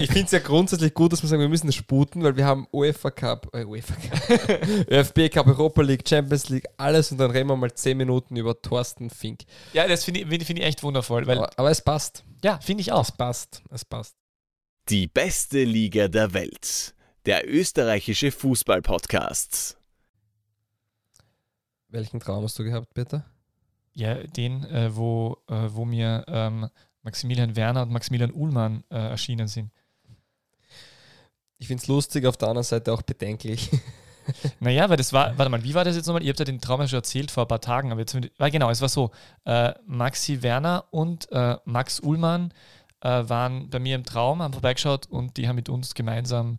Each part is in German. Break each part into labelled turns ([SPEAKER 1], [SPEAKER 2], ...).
[SPEAKER 1] ich finde es ja grundsätzlich gut, dass wir sagen, wir müssen sputen, weil wir haben UEFA Cup, äh, UEFA Cup, ÖFB Cup, Europa League, Champions League, alles und dann reden wir mal 10 Minuten über Thorsten Fink.
[SPEAKER 2] Ja, das finde ich, find ich echt wundervoll. Weil,
[SPEAKER 1] aber, aber es passt.
[SPEAKER 2] Ja, finde ich auch.
[SPEAKER 1] Es passt. Es passt.
[SPEAKER 3] Die beste Liga der Welt. Der österreichische Fußball-Podcast.
[SPEAKER 1] Welchen Traum hast du gehabt, Peter?
[SPEAKER 2] Ja, den, äh, wo, äh, wo mir ähm, Maximilian Werner und Maximilian Uhlmann äh, erschienen sind.
[SPEAKER 1] Ich finde es lustig, auf der anderen Seite auch bedenklich.
[SPEAKER 2] Naja, weil das war, warte mal, wie war das jetzt nochmal? Ihr habt ja den Traum ja schon erzählt vor ein paar Tagen, aber jetzt, war genau, es war so, äh, Maxi Werner und äh, Max Uhlmann äh, waren bei mir im Traum, haben vorbeigeschaut und die haben mit uns gemeinsam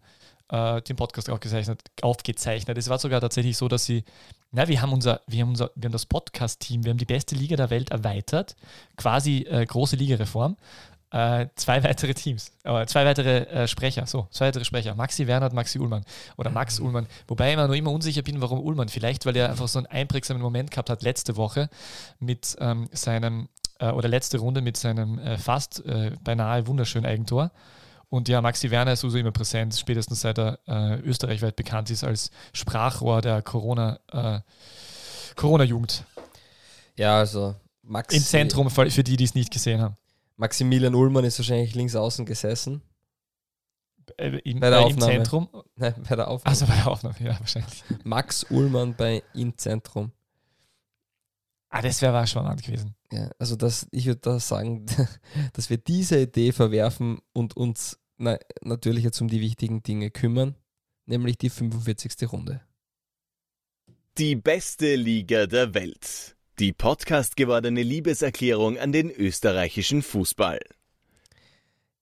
[SPEAKER 2] äh, den Podcast aufgezeichnet, aufgezeichnet. Es war sogar tatsächlich so, dass sie, na, wir haben unser, wir haben unser, wir haben das Podcast-Team, wir haben die beste Liga der Welt erweitert, quasi äh, große Ligareform. Äh, zwei weitere Teams, äh, zwei weitere äh, Sprecher, so, zwei weitere Sprecher, Maxi Werner und Maxi Ullmann oder Max mhm. Ullmann, wobei ich immer noch immer unsicher bin, warum Ullmann, vielleicht weil er einfach so einen einprägsamen Moment gehabt hat letzte Woche mit ähm, seinem, äh, oder letzte Runde mit seinem äh, fast äh, beinahe wunderschönen Eigentor und ja, Maxi Werner ist sowieso immer präsent, spätestens seit er österreichweit bekannt ist als Sprachrohr der Corona, Corona-Jugend.
[SPEAKER 1] Ja, also
[SPEAKER 2] Max. Im Zentrum für die, die es nicht gesehen haben.
[SPEAKER 1] Maximilian Ullmann ist wahrscheinlich links außen gesessen.
[SPEAKER 2] Äh, in, bei der äh, Aufnahme. Im Zentrum?
[SPEAKER 1] Nein, bei der Aufnahme.
[SPEAKER 2] Also bei der Aufnahme, ja, wahrscheinlich.
[SPEAKER 1] Max Ullmann bei Im Zentrum.
[SPEAKER 2] Ah, das wäre spannend gewesen.
[SPEAKER 1] Ja, also das, ich würde da sagen, dass wir diese Idee verwerfen und uns na, natürlich jetzt um die wichtigen Dinge kümmern, nämlich die 45. Runde.
[SPEAKER 3] Die beste Liga der Welt. Die Podcast gewordene Liebeserklärung an den österreichischen Fußball.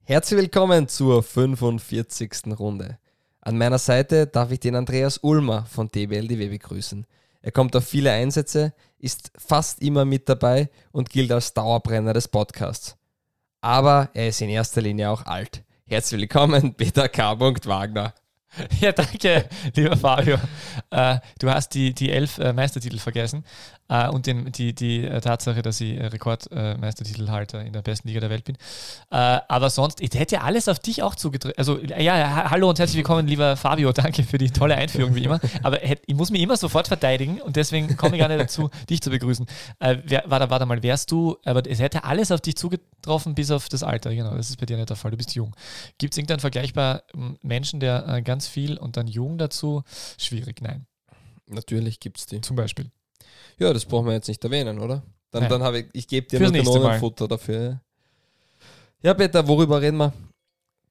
[SPEAKER 1] Herzlich willkommen zur 45. Runde. An meiner Seite darf ich den Andreas Ulmer von DBLDW begrüßen. Er kommt auf viele Einsätze, ist fast immer mit dabei und gilt als Dauerbrenner des Podcasts. Aber er ist in erster Linie auch alt. Herzlich willkommen, Peter K. Wagner.
[SPEAKER 2] Ja, danke, lieber Fabio. Äh, du hast die, die elf äh, Meistertitel vergessen äh, und den, die, die äh, Tatsache, dass ich Rekordmeistertitelhalter in der besten Liga der Welt bin. Äh, aber sonst, ich hätte alles auf dich auch zugedrückt. Also, ja, hallo und herzlich willkommen, lieber Fabio. Danke für die tolle Einführung, wie immer. Aber ich muss mich immer sofort verteidigen und deswegen komme ich gar nicht dazu, dich zu begrüßen. Äh, wer, warte, warte mal, wärst du, aber es hätte alles auf dich zugetroffen, bis auf das Alter. Genau, das ist bei dir nicht der Fall. Du bist jung. Gibt es irgendeinen vergleichbaren Menschen, der ganz viel und dann jung dazu? Schwierig, nein.
[SPEAKER 1] Natürlich gibt es die.
[SPEAKER 2] Zum Beispiel.
[SPEAKER 1] Ja, das brauchen wir jetzt nicht erwähnen, oder? Dann, dann habe ich, ich gebe dir ein Kanonenfutter dafür. Ja, Peter, worüber reden wir?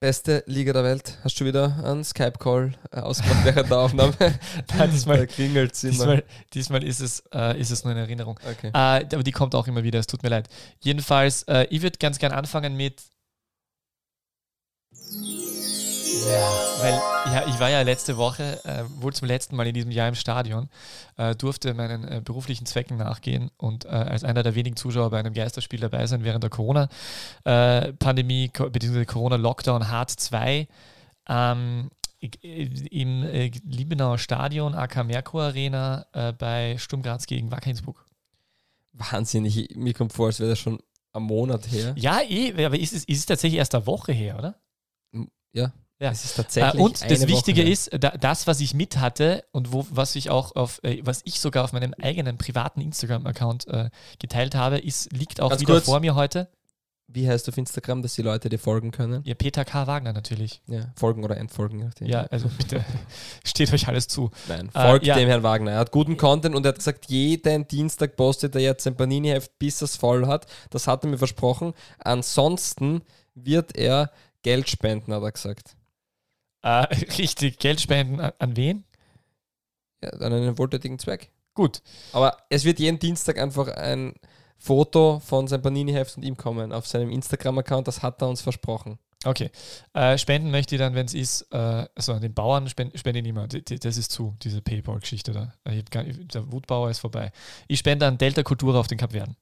[SPEAKER 1] Beste Liga der Welt. Hast du wieder einen Skype-Call äh, ausgemacht während der Aufnahme?
[SPEAKER 2] Nein, diesmal, klingelt es diesmal, diesmal ist, es, äh, ist es nur eine Erinnerung. Okay. Äh, aber die kommt auch immer wieder, es tut mir leid. Jedenfalls, äh, ich würde ganz gern anfangen mit weil ja, ich war ja letzte Woche äh, wohl zum letzten Mal in diesem Jahr im Stadion, äh, durfte meinen äh, beruflichen Zwecken nachgehen und äh, als einer der wenigen Zuschauer bei einem Geisterspiel dabei sein während der Corona-Pandemie bzw. Corona-Lockdown Hard 2 ähm, im äh, Liebenauer Stadion, AK Merkur Arena äh, bei Sturm Graz gegen Wacker Innsbruck.
[SPEAKER 1] Wahnsinnig, mir kommt vor, als wäre das schon am Monat her.
[SPEAKER 2] Ja, eh, aber ist es, ist es tatsächlich erst eine Woche her, oder?
[SPEAKER 1] Ja,
[SPEAKER 2] ja. Es ist tatsächlich. Äh, und das Wichtige Woche. ist, das, was ich mit hatte und wo, was ich auch auf, äh, was ich sogar auf meinem eigenen privaten Instagram-Account äh, geteilt habe, ist, liegt auch Ganz wieder kurz. vor mir heute.
[SPEAKER 1] Wie heißt du auf Instagram, dass die Leute dir folgen können?
[SPEAKER 2] Ja, Peter K. Wagner natürlich.
[SPEAKER 1] Ja, folgen oder entfolgen.
[SPEAKER 2] Ja, also bitte, steht euch alles zu.
[SPEAKER 1] Nein, äh, folgt äh, ja. dem Herrn Wagner. Er hat guten Content und er hat gesagt, jeden Dienstag postet er jetzt sein Panini-Heft, bis er es voll hat. Das hat er mir versprochen. Ansonsten wird er Geld spenden, hat er gesagt.
[SPEAKER 2] Äh, richtig, Geld spenden an, an wen?
[SPEAKER 1] Ja, an einen wohltätigen Zweck.
[SPEAKER 2] Gut.
[SPEAKER 1] Aber es wird jeden Dienstag einfach ein Foto von seinem Panini-Heft und ihm kommen auf seinem Instagram-Account. Das hat er uns versprochen.
[SPEAKER 2] Okay. Äh, spenden möchte ich dann, wenn es ist, äh, also an den Bauern spende, spende ich nicht mehr. Das ist zu, diese Paypal-Geschichte da. Der Wutbauer ist vorbei. Ich spende an Delta Kultura auf den Kapverden.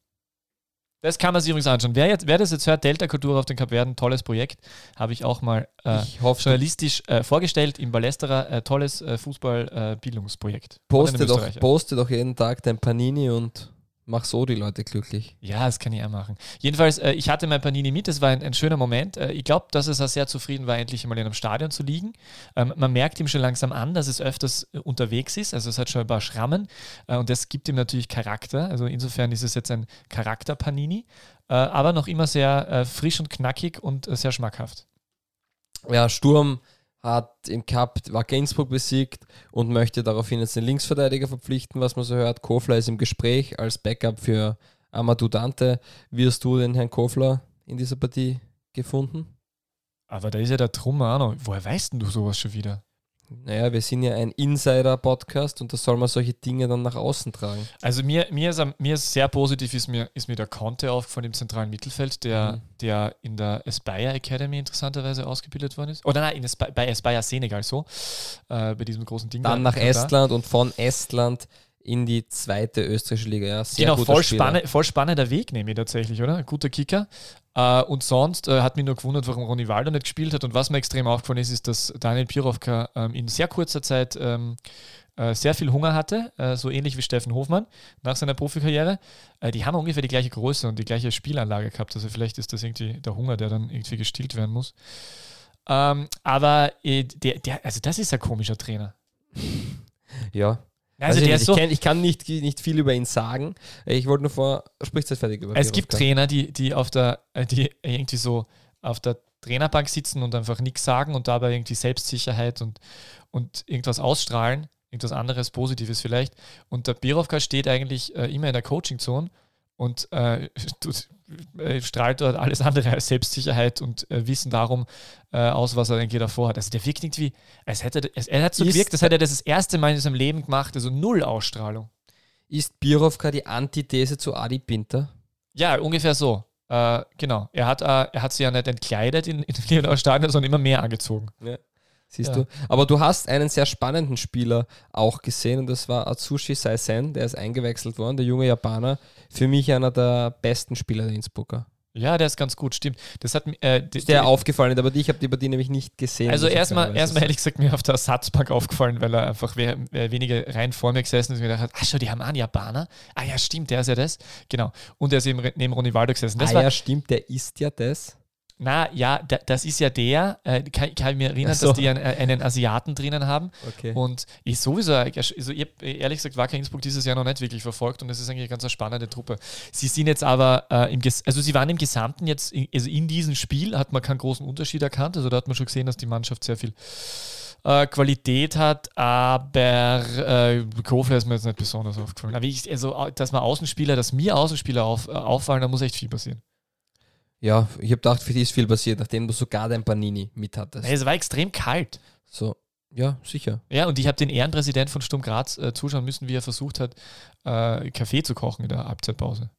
[SPEAKER 2] Das kann man sich übrigens anschauen. Wer, jetzt, wer das jetzt hört, Delta Kultur auf den Kapverden, tolles Projekt, habe ich auch mal äh, ich hoffe, journalistisch äh, vorgestellt im Ballesterer. Äh, tolles äh, Fußballbildungsprojekt.
[SPEAKER 1] poste, doch, poste doch jeden Tag dein Panini und Mach so die Leute glücklich.
[SPEAKER 2] Ja, das kann ich auch machen. Jedenfalls, äh, ich hatte mein Panini mit, das war ein, ein schöner Moment. Äh, ich glaube, dass es auch sehr zufrieden war, endlich mal in einem Stadion zu liegen. Ähm, man merkt ihm schon langsam an, dass es öfters äh, unterwegs ist, also es hat schon ein paar Schrammen äh, und das gibt ihm natürlich Charakter. Also insofern ist es jetzt ein Charakter-Panini, äh, aber noch immer sehr äh, frisch und knackig und sehr schmackhaft.
[SPEAKER 1] Ja, Sturm hat im Cup, war Gainsbourg besiegt und möchte daraufhin jetzt den Linksverteidiger verpflichten, was man so hört. Kofler ist im Gespräch als Backup für Amadou Dante. Wie hast du den Herrn Kofler in dieser Partie gefunden?
[SPEAKER 2] Aber da ist ja der Trummer auch noch. Woher weißt denn du sowas schon wieder?
[SPEAKER 1] Naja, wir sind ja ein Insider-Podcast und da soll man solche Dinge dann nach außen tragen.
[SPEAKER 2] Also mir, mir, ist, mir ist sehr positiv, ist mir, ist mir der Conte aufgefallen im zentralen Mittelfeld, der, mhm. der in der Aspire Academy interessanterweise ausgebildet worden ist. Oder nein, Aspire, bei Aspire Senegal so, äh, bei diesem großen Ding.
[SPEAKER 1] Dann nach Estland und von Estland in die zweite österreichische Liga. Ja,
[SPEAKER 2] sehr genau, voll, spanne, voll spannender Weg, nehme ich tatsächlich, oder? Ein guter Kicker. Uh, und sonst uh, hat mich nur gewundert, warum Ronny Waldo nicht gespielt hat. Und was mir extrem aufgefallen ist, ist, dass Daniel Pirovka ähm, in sehr kurzer Zeit ähm, äh, sehr viel Hunger hatte, äh, so ähnlich wie Steffen Hofmann nach seiner Profikarriere. Äh, die haben ungefähr die gleiche Größe und die gleiche Spielanlage gehabt. Also vielleicht ist das irgendwie der Hunger, der dann irgendwie gestillt werden muss. Ähm, aber äh, der, der, also das ist ein komischer Trainer.
[SPEAKER 1] Ja, also der ich, so, kenn, ich, kann nicht, nicht viel über ihn sagen. Ich wollte nur vor, spricht jetzt fertig über
[SPEAKER 2] Es gibt Trainer, die, die auf der, äh, die irgendwie so auf der Trainerbank sitzen und einfach nichts sagen und dabei irgendwie Selbstsicherheit und, und irgendwas ausstrahlen, irgendwas anderes, Positives vielleicht. Und der Birovka steht eigentlich äh, immer in der Coaching-Zone und äh, strahlt dort alles andere als Selbstsicherheit und äh, Wissen darum äh, aus, was er irgendwie davor hat. Also der wirkt irgendwie, als hätte es, er hat so gewirkt, als hätte er das das erste Mal in seinem Leben gemacht, also null Ausstrahlung.
[SPEAKER 1] Ist Birovka die Antithese zu Adi Pinter?
[SPEAKER 2] Ja, ungefähr so. Äh, genau. Er hat, äh, er hat sie ja nicht entkleidet in, in den Stadion, sondern immer mehr angezogen. Ja.
[SPEAKER 1] Siehst ja. du? Aber du hast einen sehr spannenden Spieler auch gesehen und das war Atsushi Saisen, der ist eingewechselt worden, der junge Japaner. Für mich einer der besten Spieler der Innsbrucker.
[SPEAKER 2] Ja, der ist ganz gut, stimmt. Das hat äh,
[SPEAKER 1] ist der aufgefallen, aber ich habe die Partie nämlich nicht gesehen.
[SPEAKER 2] Also erstmal, erstmal ehrlich gesagt mir auf der Ersatzbank aufgefallen, weil er einfach wer weniger rein vor mir gesessen ist und mir gedacht hat, ach schau, die haben einen Japaner. Ah ja, stimmt, der ist ja das. Genau. Und er ist eben neben Ronny Waldo gesessen.
[SPEAKER 1] Das ah ja, stimmt, der ist ja das.
[SPEAKER 2] Na ja, da, das ist ja der, äh, kann, kann ich mich erinnern, so. dass die einen, äh, einen, Asiaten drinnen haben. Okay. Und ich sowieso, also ich hab, ehrlich gesagt, Wacker Innsbruck dieses Jahr noch nicht wirklich verfolgt und es ist eigentlich eine ganz spannende Truppe. Sie sind jetzt aber, äh, im also sie waren im Gesamten jetzt, in, also in diesem Spiel hat man keinen großen Unterschied erkannt. Also da hat man schon gesehen, dass die Mannschaft sehr viel äh, Qualität hat, aber äh, Kofler ist mir jetzt nicht besonders aufgefallen. Also, dass man Außenspieler, dass mir Außenspieler auf, äh, auffallen, da muss echt viel passieren.
[SPEAKER 1] Ja, ich habe gedacht, für dich ist viel passiert, nachdem du sogar dein Panini mit hattest.
[SPEAKER 2] Es war extrem kalt.
[SPEAKER 1] So, ja, sicher.
[SPEAKER 2] Ja, und ich habe den Ehrenpräsident von Sturm Graz äh, zuschauen müssen, wie er versucht hat, äh, Kaffee zu kochen in der Halbzeitpause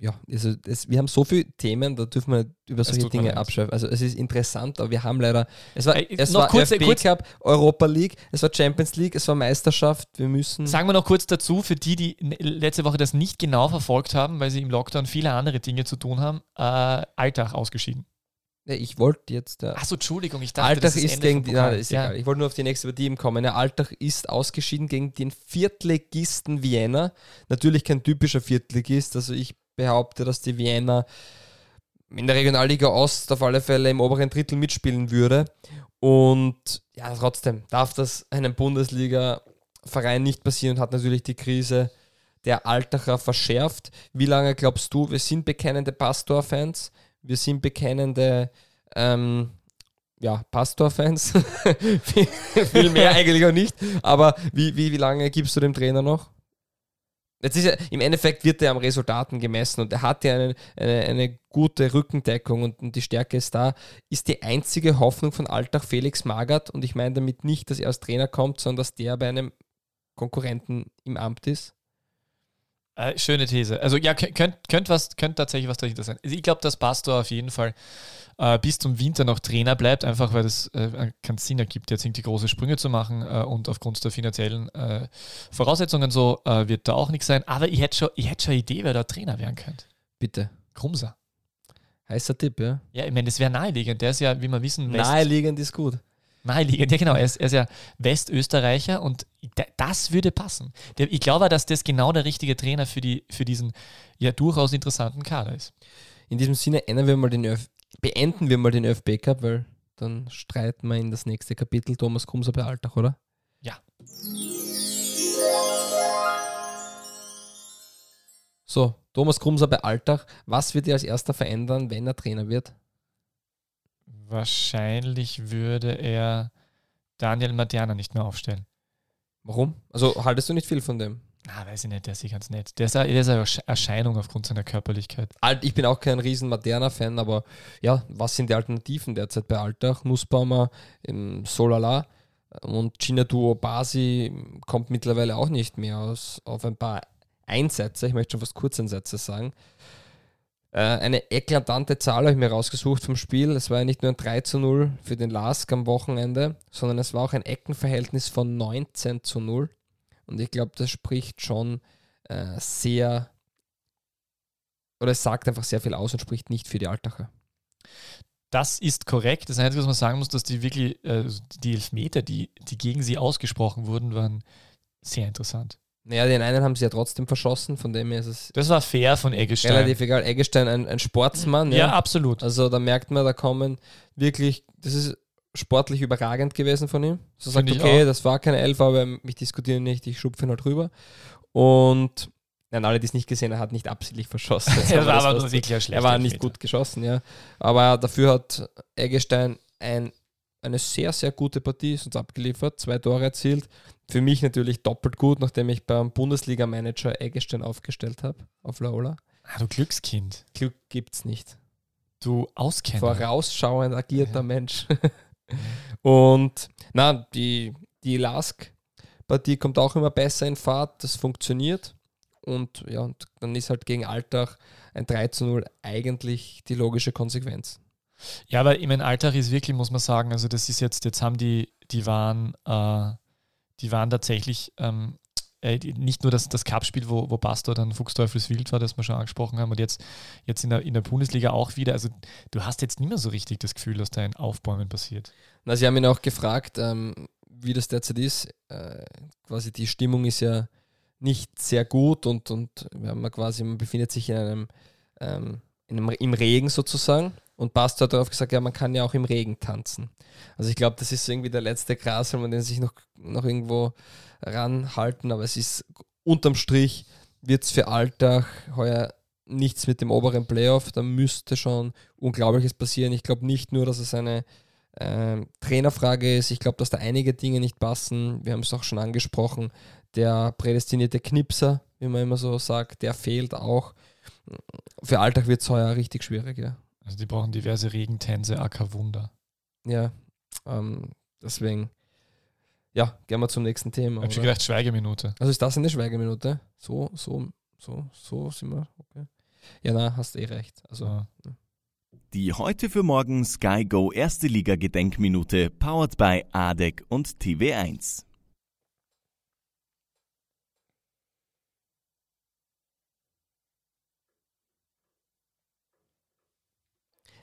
[SPEAKER 1] ja, also es, wir haben so viele Themen, da dürfen wir über solche Dinge abschreiben. Also es ist interessant, aber wir haben leider, es war, äh, es war kurz, FB Cup, Europa League, es war Champions League, es war Meisterschaft, wir müssen...
[SPEAKER 2] Sagen wir noch kurz dazu, für die, die letzte Woche das nicht genau verfolgt haben, weil sie im Lockdown viele andere Dinge zu tun haben, äh, Alltag ausgeschieden.
[SPEAKER 1] Ich wollte jetzt.
[SPEAKER 2] Äh, Achso, Entschuldigung, ich dachte,
[SPEAKER 1] Alltag das ist, ist gegen die. Nein, ist ja. Ich wollte nur auf die nächste Partie kommen. Der Alltag ist ausgeschieden gegen den Viertligisten Vienna. Natürlich kein typischer Viertligist. Also ich behaupte, dass die Vienna in der Regionalliga Ost auf alle Fälle im oberen Drittel mitspielen würde. Und ja, trotzdem darf das einem Bundesliga-Verein nicht passieren und hat natürlich die Krise der Altacher verschärft. Wie lange glaubst du, wir sind bekennende Pastor-Fans, wir sind bekennende ähm, ja, Pastor-Fans, viel mehr eigentlich auch nicht, aber wie, wie, wie lange gibst du dem Trainer noch? Jetzt ist ja, im Endeffekt wird er am Resultaten gemessen und er hat ja eine, eine, eine gute Rückendeckung und, und, die Stärke ist da. Ist die einzige Hoffnung von Alltag Felix Magath und ich meine damit nicht, dass er als Trainer kommt, sondern dass der bei einem Konkurrenten im Amt ist?
[SPEAKER 2] Äh, schöne These. Also ja, könnte könnt könnt tatsächlich was dahinter sein. Ich glaube, dass Pastor auf jeden Fall äh, bis zum Winter noch Trainer bleibt, einfach weil es äh, keinen Sinn ergibt, jetzt irgendwie große Sprünge zu machen äh, und aufgrund der finanziellen äh, Voraussetzungen so äh, wird da auch nichts sein. Aber ich hätte schon, ich hätte schon eine Idee, wer da Trainer werden könnte.
[SPEAKER 1] Bitte.
[SPEAKER 2] Krumser.
[SPEAKER 1] Heißer Tipp, ja?
[SPEAKER 2] Ja, ich meine, das wäre naheliegend. Der ist ja, wie wir wissen,
[SPEAKER 1] West Naheliegend ist gut.
[SPEAKER 2] Naheliegend, ja genau. Er ist, er ist ja Westösterreicher und da- das würde passen. Ich glaube, dass das genau der richtige Trainer für, die, für diesen ja durchaus interessanten Kader ist.
[SPEAKER 1] In diesem Sinne ändern wir mal den ÖF beenden wir mal den ÖFB Cup, weil dann streiten wir in das nächste Kapitel Thomas Krumser bei Alltag, oder?
[SPEAKER 2] Ja.
[SPEAKER 1] So, Thomas Krumser bei Alltag. Was wird er als erster verändern, wenn er Trainer wird?
[SPEAKER 2] Wahrscheinlich würde er Daniel Materna nicht mehr aufstellen.
[SPEAKER 1] Warum? Also haltest du nicht viel von dem?
[SPEAKER 2] Na, weiß ich nicht, der ist ganz nett. Der ist, eine- der ist eine Ersch- Erscheinung aufgrund seiner Körperlichkeit.
[SPEAKER 1] Ich bin auch kein riesen Materna-Fan, aber ja, was sind die Alternativen derzeit bei Alltag? Nussbaumer, Solala und Chinatu Obasi kommt mittlerweile auch nicht mehr aus, auf ein paar Einsätze, ich möchte schon fast Kurzeinsätze sagen. Äh, eine eklatante Zahl habe ich mir rausgesucht vom Spiel. Es war ja nicht nur ein 3 zu 0 für den Lask am Wochenende, sondern es war auch ein Eckenverhältnis von 19 zu 0. Und ich glaube, das spricht schon äh, sehr oder es sagt einfach sehr viel aus und spricht nicht für die Altacher.
[SPEAKER 2] Das ist korrekt. Das Einzige, was man sagen muss, dass die wirklich, äh, die Elfmeter, die, die gegen sie ausgesprochen wurden, waren sehr interessant.
[SPEAKER 1] Naja, den einen haben sie ja trotzdem verschossen, von dem her ist es
[SPEAKER 2] Das war fair von Eggestein.
[SPEAKER 1] relativ egal. Eggestein, ein, ein Sportsmann,
[SPEAKER 2] ja,
[SPEAKER 1] ja.
[SPEAKER 2] absolut.
[SPEAKER 1] Also da merkt man, da kommen wirklich, das ist sportlich überragend gewesen von ihm. So sagt, okay,
[SPEAKER 2] auch.
[SPEAKER 1] das war keine Elf, aber ich diskutiere nicht, ich schupfe ihn halt rüber. Und nein, alle, die es nicht gesehen haben, er hat nicht absichtlich verschossen.
[SPEAKER 2] Er war aber wirklich ein schlechter
[SPEAKER 1] Er war nicht gut geschossen, ja. Aber dafür hat Eggestein ein, eine sehr, sehr gute Partie ist uns abgeliefert, zwei Tore erzielt. Für mich natürlich doppelt gut, nachdem ich beim Bundesliga-Manager Eggestein aufgestellt habe auf Laola.
[SPEAKER 2] Ah, du Glückskind.
[SPEAKER 1] Glück gibt's nicht.
[SPEAKER 2] Du Auskenner.
[SPEAKER 1] Vorausschauend agierter
[SPEAKER 2] Ja.
[SPEAKER 1] Mensch. Und na, die, die Lask-Partie kommt auch immer besser in Fahrt, das funktioniert. Und ja, und dann ist halt gegen Alltag ein 3 zu 0 eigentlich die logische Konsequenz.
[SPEAKER 2] Ja, aber ich mein Alltag ist wirklich, muss man sagen, also das ist jetzt, jetzt haben die, die waren, äh, die waren tatsächlich ähm, äh, nicht nur das, das Cup-Spiel, wo, wo Bastor dann Fuchsteufelswild war, das wir schon angesprochen haben, und jetzt, jetzt in, der, in der Bundesliga auch wieder. Also du hast jetzt nicht mehr so richtig das Gefühl, dass da ein Aufbäumen passiert.
[SPEAKER 1] Na, Sie haben ihn auch gefragt, ähm, wie das derzeit ist. Äh, quasi die Stimmung ist ja nicht sehr gut und, und ja quasi, man befindet sich in einem, ähm, in einem im Regen sozusagen. Und Bast hat darauf gesagt, ja, man kann ja auch im Regen tanzen. Also ich glaube, das ist irgendwie der letzte Gras, wenn man den sich noch, noch irgendwo ranhalten, aber es ist unterm Strich wird es für Alltag heuer nichts mit dem oberen Playoff. Da müsste schon Unglaubliches passieren. Ich glaube nicht nur, dass es eine ähm, Trainerfrage ist. Ich glaube, dass da einige Dinge nicht passen. Wir haben es auch schon angesprochen. Der prädestinierte Knipser, wie man immer so sagt, der fehlt auch. Für Alltag wird es heuer richtig schwierig, ja.
[SPEAKER 2] Also die brauchen diverse Regentänze, AK Wunder.
[SPEAKER 1] Ja, ähm, deswegen, ja, gehen wir zum nächsten Thema.
[SPEAKER 2] Ich habe schon gedacht, Schweigeminute.
[SPEAKER 1] Also ist das eine Schweigeminute? So, so, so, so sind wir. Okay. Ja, na, hast eh recht. Also,
[SPEAKER 2] So.
[SPEAKER 3] Die heute für morgen Sky Go erste Liga Gedenkminute powered by ADEC und TV1.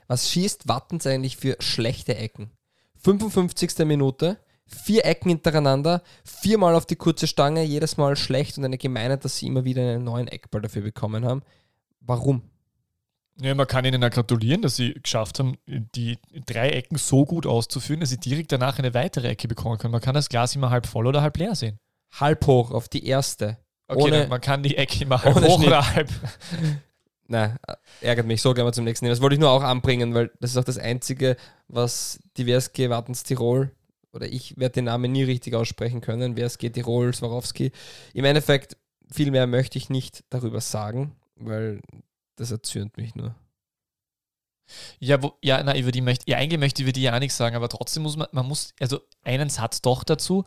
[SPEAKER 1] Was schießt Wattens eigentlich für schlechte Ecken? 55. Minute, vier Ecken hintereinander, viermal auf die kurze Stange, jedes Mal schlecht und eine Gemeinheit, dass sie immer wieder einen neuen Eckball dafür bekommen haben. Warum?
[SPEAKER 2] Ja, man kann ihnen ja gratulieren, dass sie geschafft haben, die drei Ecken so gut auszuführen, dass sie direkt danach eine weitere Ecke bekommen können. Man kann das Glas immer halb voll oder halb leer sehen.
[SPEAKER 1] Halb hoch auf die erste.
[SPEAKER 2] Okay,
[SPEAKER 1] Ohne-
[SPEAKER 2] man kann die Ecke immer halb hoch
[SPEAKER 1] Schnitt.
[SPEAKER 2] oder halb.
[SPEAKER 1] Äh, ärgert mich. So gehen wir zum nächsten Thema. Das wollte ich nur auch anbringen, weil das ist auch das Einzige, was die WSG Wattens Tirol, oder ich werde den Namen nie richtig aussprechen können, WSG Tirol, Swarovski. Im Endeffekt, viel mehr möchte ich nicht darüber sagen, weil das erzürnt mich nur.
[SPEAKER 2] Ja, wo, ja, na, über die möchte, ja, eigentlich möchte ich über die ja nichts sagen, aber trotzdem muss man, man muss, also einen Satz doch dazu.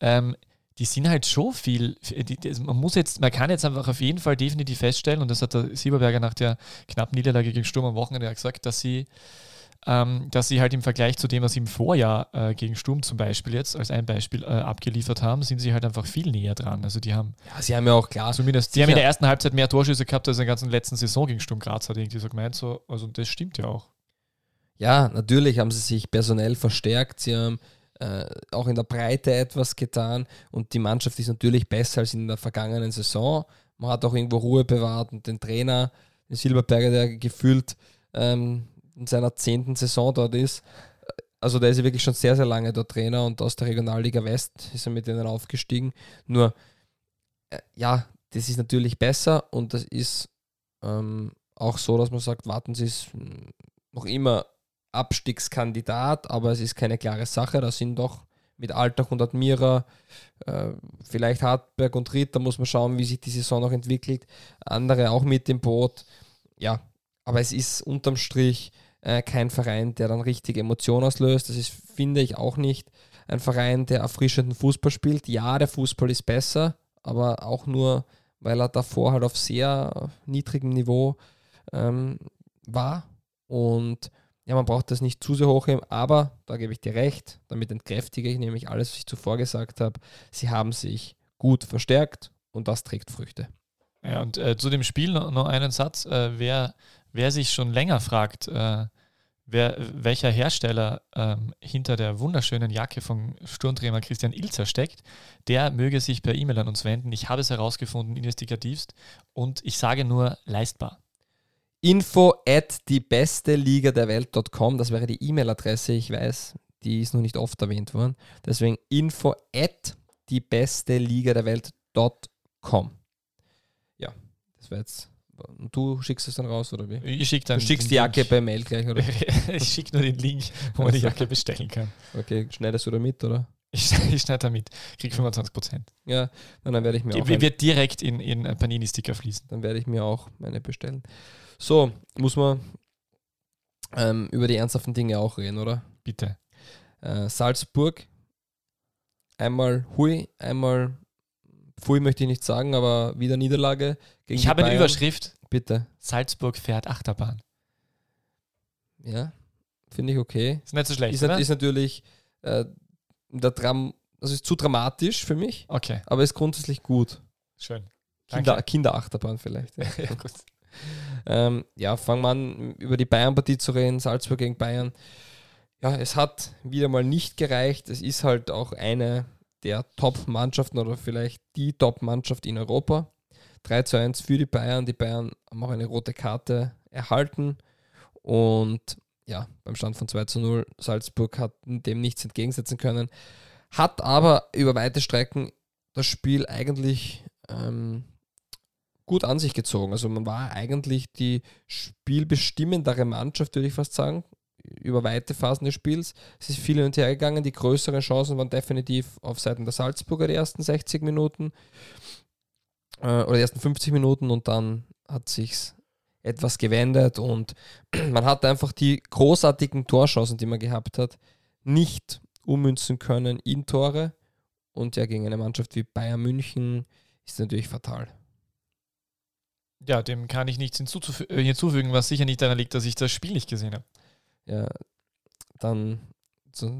[SPEAKER 2] Ähm, die sind halt schon viel, die, die, man muss jetzt, man kann jetzt einfach auf jeden Fall definitiv feststellen, und das hat der Sieberberger nach der knappen Niederlage gegen Sturm am Wochenende ja gesagt, dass sie, ähm, dass sie halt im Vergleich zu dem, was sie im Vorjahr äh, gegen Sturm zum Beispiel jetzt als ein Beispiel äh, abgeliefert haben, sind sie halt einfach viel näher dran. Also die haben
[SPEAKER 1] Ja, sie haben ja auch klar,
[SPEAKER 2] zumindest, die haben in der ersten Halbzeit mehr Torschüsse gehabt als in der ganzen letzten Saison gegen Sturm Graz, hat irgendwie so gemeint. So, also das stimmt ja auch.
[SPEAKER 1] ja, natürlich haben sie sich personell verstärkt, sie haben äh, auch in der Breite etwas getan und die Mannschaft ist natürlich besser als in der vergangenen Saison. Man hat auch irgendwo Ruhe bewahrt und den Trainer, den Silberberger, der gefühlt ähm, in seiner zehnten Saison dort ist, also der ist ja wirklich schon sehr, sehr lange der Trainer und aus der Regionalliga West ist er mit denen aufgestiegen. Nur, äh, ja, das ist natürlich besser und das ist ähm, auch so, dass man sagt, warten Sie ist noch immer Abstiegskandidat, aber es ist keine klare Sache. Da sind doch mit Altach und Admira, äh, vielleicht Hartberg und Ritter, muss man schauen, wie sich die Saison noch entwickelt. Andere auch mit dem Boot. Ja, aber es ist unterm Strich äh, kein Verein, der dann richtig Emotionen auslöst. Das ist, finde ich, auch nicht ein Verein, der erfrischenden Fußball spielt. Ja, der Fußball ist besser, aber auch nur, weil er davor halt auf sehr niedrigem Niveau ähm, war. Und ja, man braucht das nicht zu sehr hochheben, aber da gebe ich dir recht, damit entkräftige ich nämlich alles, was ich zuvor gesagt habe. Sie haben sich gut verstärkt und das trägt Früchte.
[SPEAKER 2] Ja, und äh, zu dem Spiel noch, noch einen Satz. Äh, wer Wer sich schon länger fragt, äh, wer, welcher Hersteller ähm, hinter der wunderschönen Jacke von Sturmtrainer Christian Ilzer steckt, der möge sich per E-Mail an uns wenden. Ich habe es herausgefunden, investigativst und ich sage nur leistbar.
[SPEAKER 1] Info at die beste Liga der Welt.com, das wäre die E-Mail-Adresse, ich weiß, die ist noch nicht oft erwähnt worden. Deswegen info at die beste Liga der Welt.com. Ja, das wäre jetzt und du schickst es dann raus, oder wie?
[SPEAKER 2] Ich schick dann
[SPEAKER 1] du schickst die Jacke per Mail gleich, oder?
[SPEAKER 2] ich schicke nur den Link, wo man die Jacke bestellen kann.
[SPEAKER 1] Okay, schneidest du da mit, oder?
[SPEAKER 2] Ich, ich schneide da mit, krieg 25 Prozent.
[SPEAKER 1] Ja, dann, werde ich mir
[SPEAKER 2] die,
[SPEAKER 1] auch.
[SPEAKER 2] Wird direkt in, in Panini-Sticker fließen.
[SPEAKER 1] Dann werde ich mir auch meine bestellen. So, muss man ähm, über die ernsthaften Dinge auch reden, oder?
[SPEAKER 2] Bitte.
[SPEAKER 1] Äh, Salzburg, einmal Hui, einmal Pfui möchte ich nicht sagen, aber wieder Niederlage.
[SPEAKER 2] ich habe eine Überschrift.
[SPEAKER 1] Bitte.
[SPEAKER 2] Salzburg fährt Achterbahn.
[SPEAKER 1] Ja, finde ich okay.
[SPEAKER 2] Ist nicht so schlecht,
[SPEAKER 1] Ist,
[SPEAKER 2] oder?
[SPEAKER 1] ist natürlich äh, der Dram, das ist zu dramatisch für mich,
[SPEAKER 2] Okay,
[SPEAKER 1] aber ist grundsätzlich gut.
[SPEAKER 2] schön.
[SPEAKER 1] Kinder. Kinderachterbahn vielleicht. Ja,
[SPEAKER 2] gut.
[SPEAKER 1] Ähm, ja fangen wir an, über die Bayern-Partie zu reden, Salzburg gegen Bayern. Ja, es hat wieder mal nicht gereicht. Es ist halt auch eine der Top-Mannschaften oder vielleicht die Top-Mannschaft in Europa. 3 zu 1 für die Bayern. Die Bayern haben auch eine rote Karte erhalten. Und ja, beim Stand von 2 zu 0, Salzburg hat dem nichts entgegensetzen können. Hat aber über weite Strecken das Spiel eigentlich ähm, gut an sich gezogen. Also man war eigentlich die spielbestimmendere Mannschaft, würde ich fast sagen über weite Phasen des Spiels. Es ist viel hin und her gegangen. Die größeren Chancen waren definitiv auf Seiten der Salzburger die ersten 60 Minuten äh, oder die ersten 50 Minuten und dann hat sich etwas gewendet und man hat einfach die großartigen Torchancen, die man gehabt hat, nicht ummünzen können in Tore. Und ja, gegen eine Mannschaft wie Bayern München ist natürlich fatal.
[SPEAKER 2] Ja, dem kann ich nichts hinzuzufü äh, hinzufügen, was sicher nicht daran liegt, dass ich das Spiel nicht gesehen habe.
[SPEAKER 1] Ja, dann,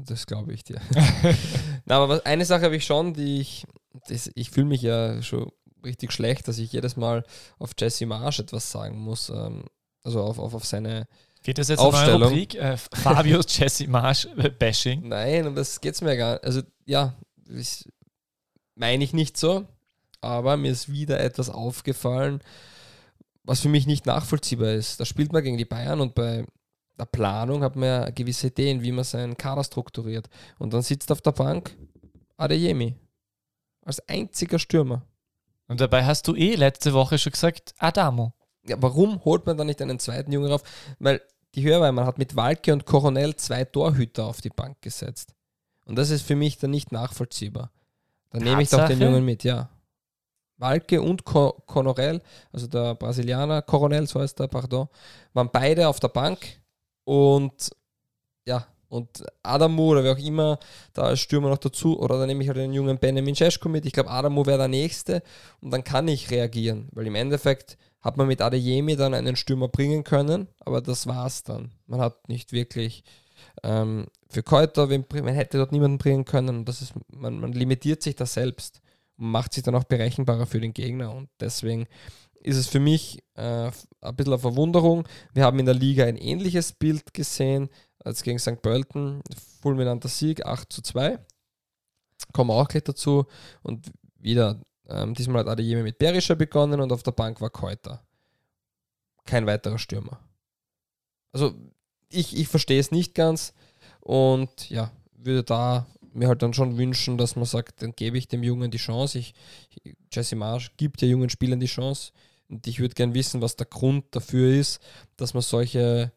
[SPEAKER 1] das glaube ich dir. Na, aber was, eine Sache habe ich schon, die ich, das, ich fühle mich ja schon richtig schlecht, dass ich jedes Mal auf Jesse Marsch etwas sagen muss. Ähm, also auf, auf, auf seine
[SPEAKER 2] Geht das jetzt
[SPEAKER 1] Aufstellung.
[SPEAKER 2] eine Rubrik? Äh, Fabius Jesse Marsch äh, Bashing?
[SPEAKER 1] Nein, um das geht es mir gar nicht. Also ja, meine ich nicht so, aber mir ist wieder etwas aufgefallen, was für mich nicht nachvollziehbar ist. Da spielt man gegen die Bayern und bei der Planung hat man ja gewisse Ideen, wie man seinen Kader strukturiert. Und dann sitzt auf der Bank Adeyemi als einziger Stürmer.
[SPEAKER 2] Und dabei hast du eh letzte Woche schon gesagt, Adamo.
[SPEAKER 1] Ja, warum holt man dann nicht einen zweiten Jungen rauf? Weil die Hörweil, man hat mit Walke und Coronel zwei Torhüter auf die Bank gesetzt. Und das ist für mich dann nicht nachvollziehbar. Dann nehme ich doch den
[SPEAKER 2] Tatsache?
[SPEAKER 1] Jungen mit, ja. Walke und Co Coronel, also der Brasilianer, Coronel, so heißt der, pardon, waren beide auf der Bank und ja, und Adamu oder wer auch immer da als Stürmer noch dazu, oder dann nehme ich halt den jungen Benjamin Cesko mit. Ich glaube, Adamu wäre der Nächste und dann kann ich reagieren, weil im Endeffekt hat man mit Adeyemi dann einen Stürmer bringen können, aber das war's dann. Man hat nicht wirklich ähm, für Keuter, man hätte dort niemanden bringen können das ist, man, man limitiert sich da selbst macht sich dann auch berechenbarer für den Gegner und deswegen ist es für mich äh, ein bisschen eine Verwunderung. Wir haben in der Liga ein ähnliches Bild gesehen. als gegen St. Pölten, fulminanter Sieg, 8 zu 2. Kommen wir auch gleich dazu. Und wieder, ähm, diesmal hat Adeyemi mit Berischer begonnen und auf der Bank war Keuter. Kein weiterer Stürmer. Also ich, ich verstehe es nicht ganz und ja, würde da mir halt dann schon wünschen, dass man sagt, dann gebe ich dem Jungen die Chance. Ich, Jesse Marsch gibt ja jungen Spielern die Chance und ich würde gerne wissen, was der Grund dafür ist, dass man solche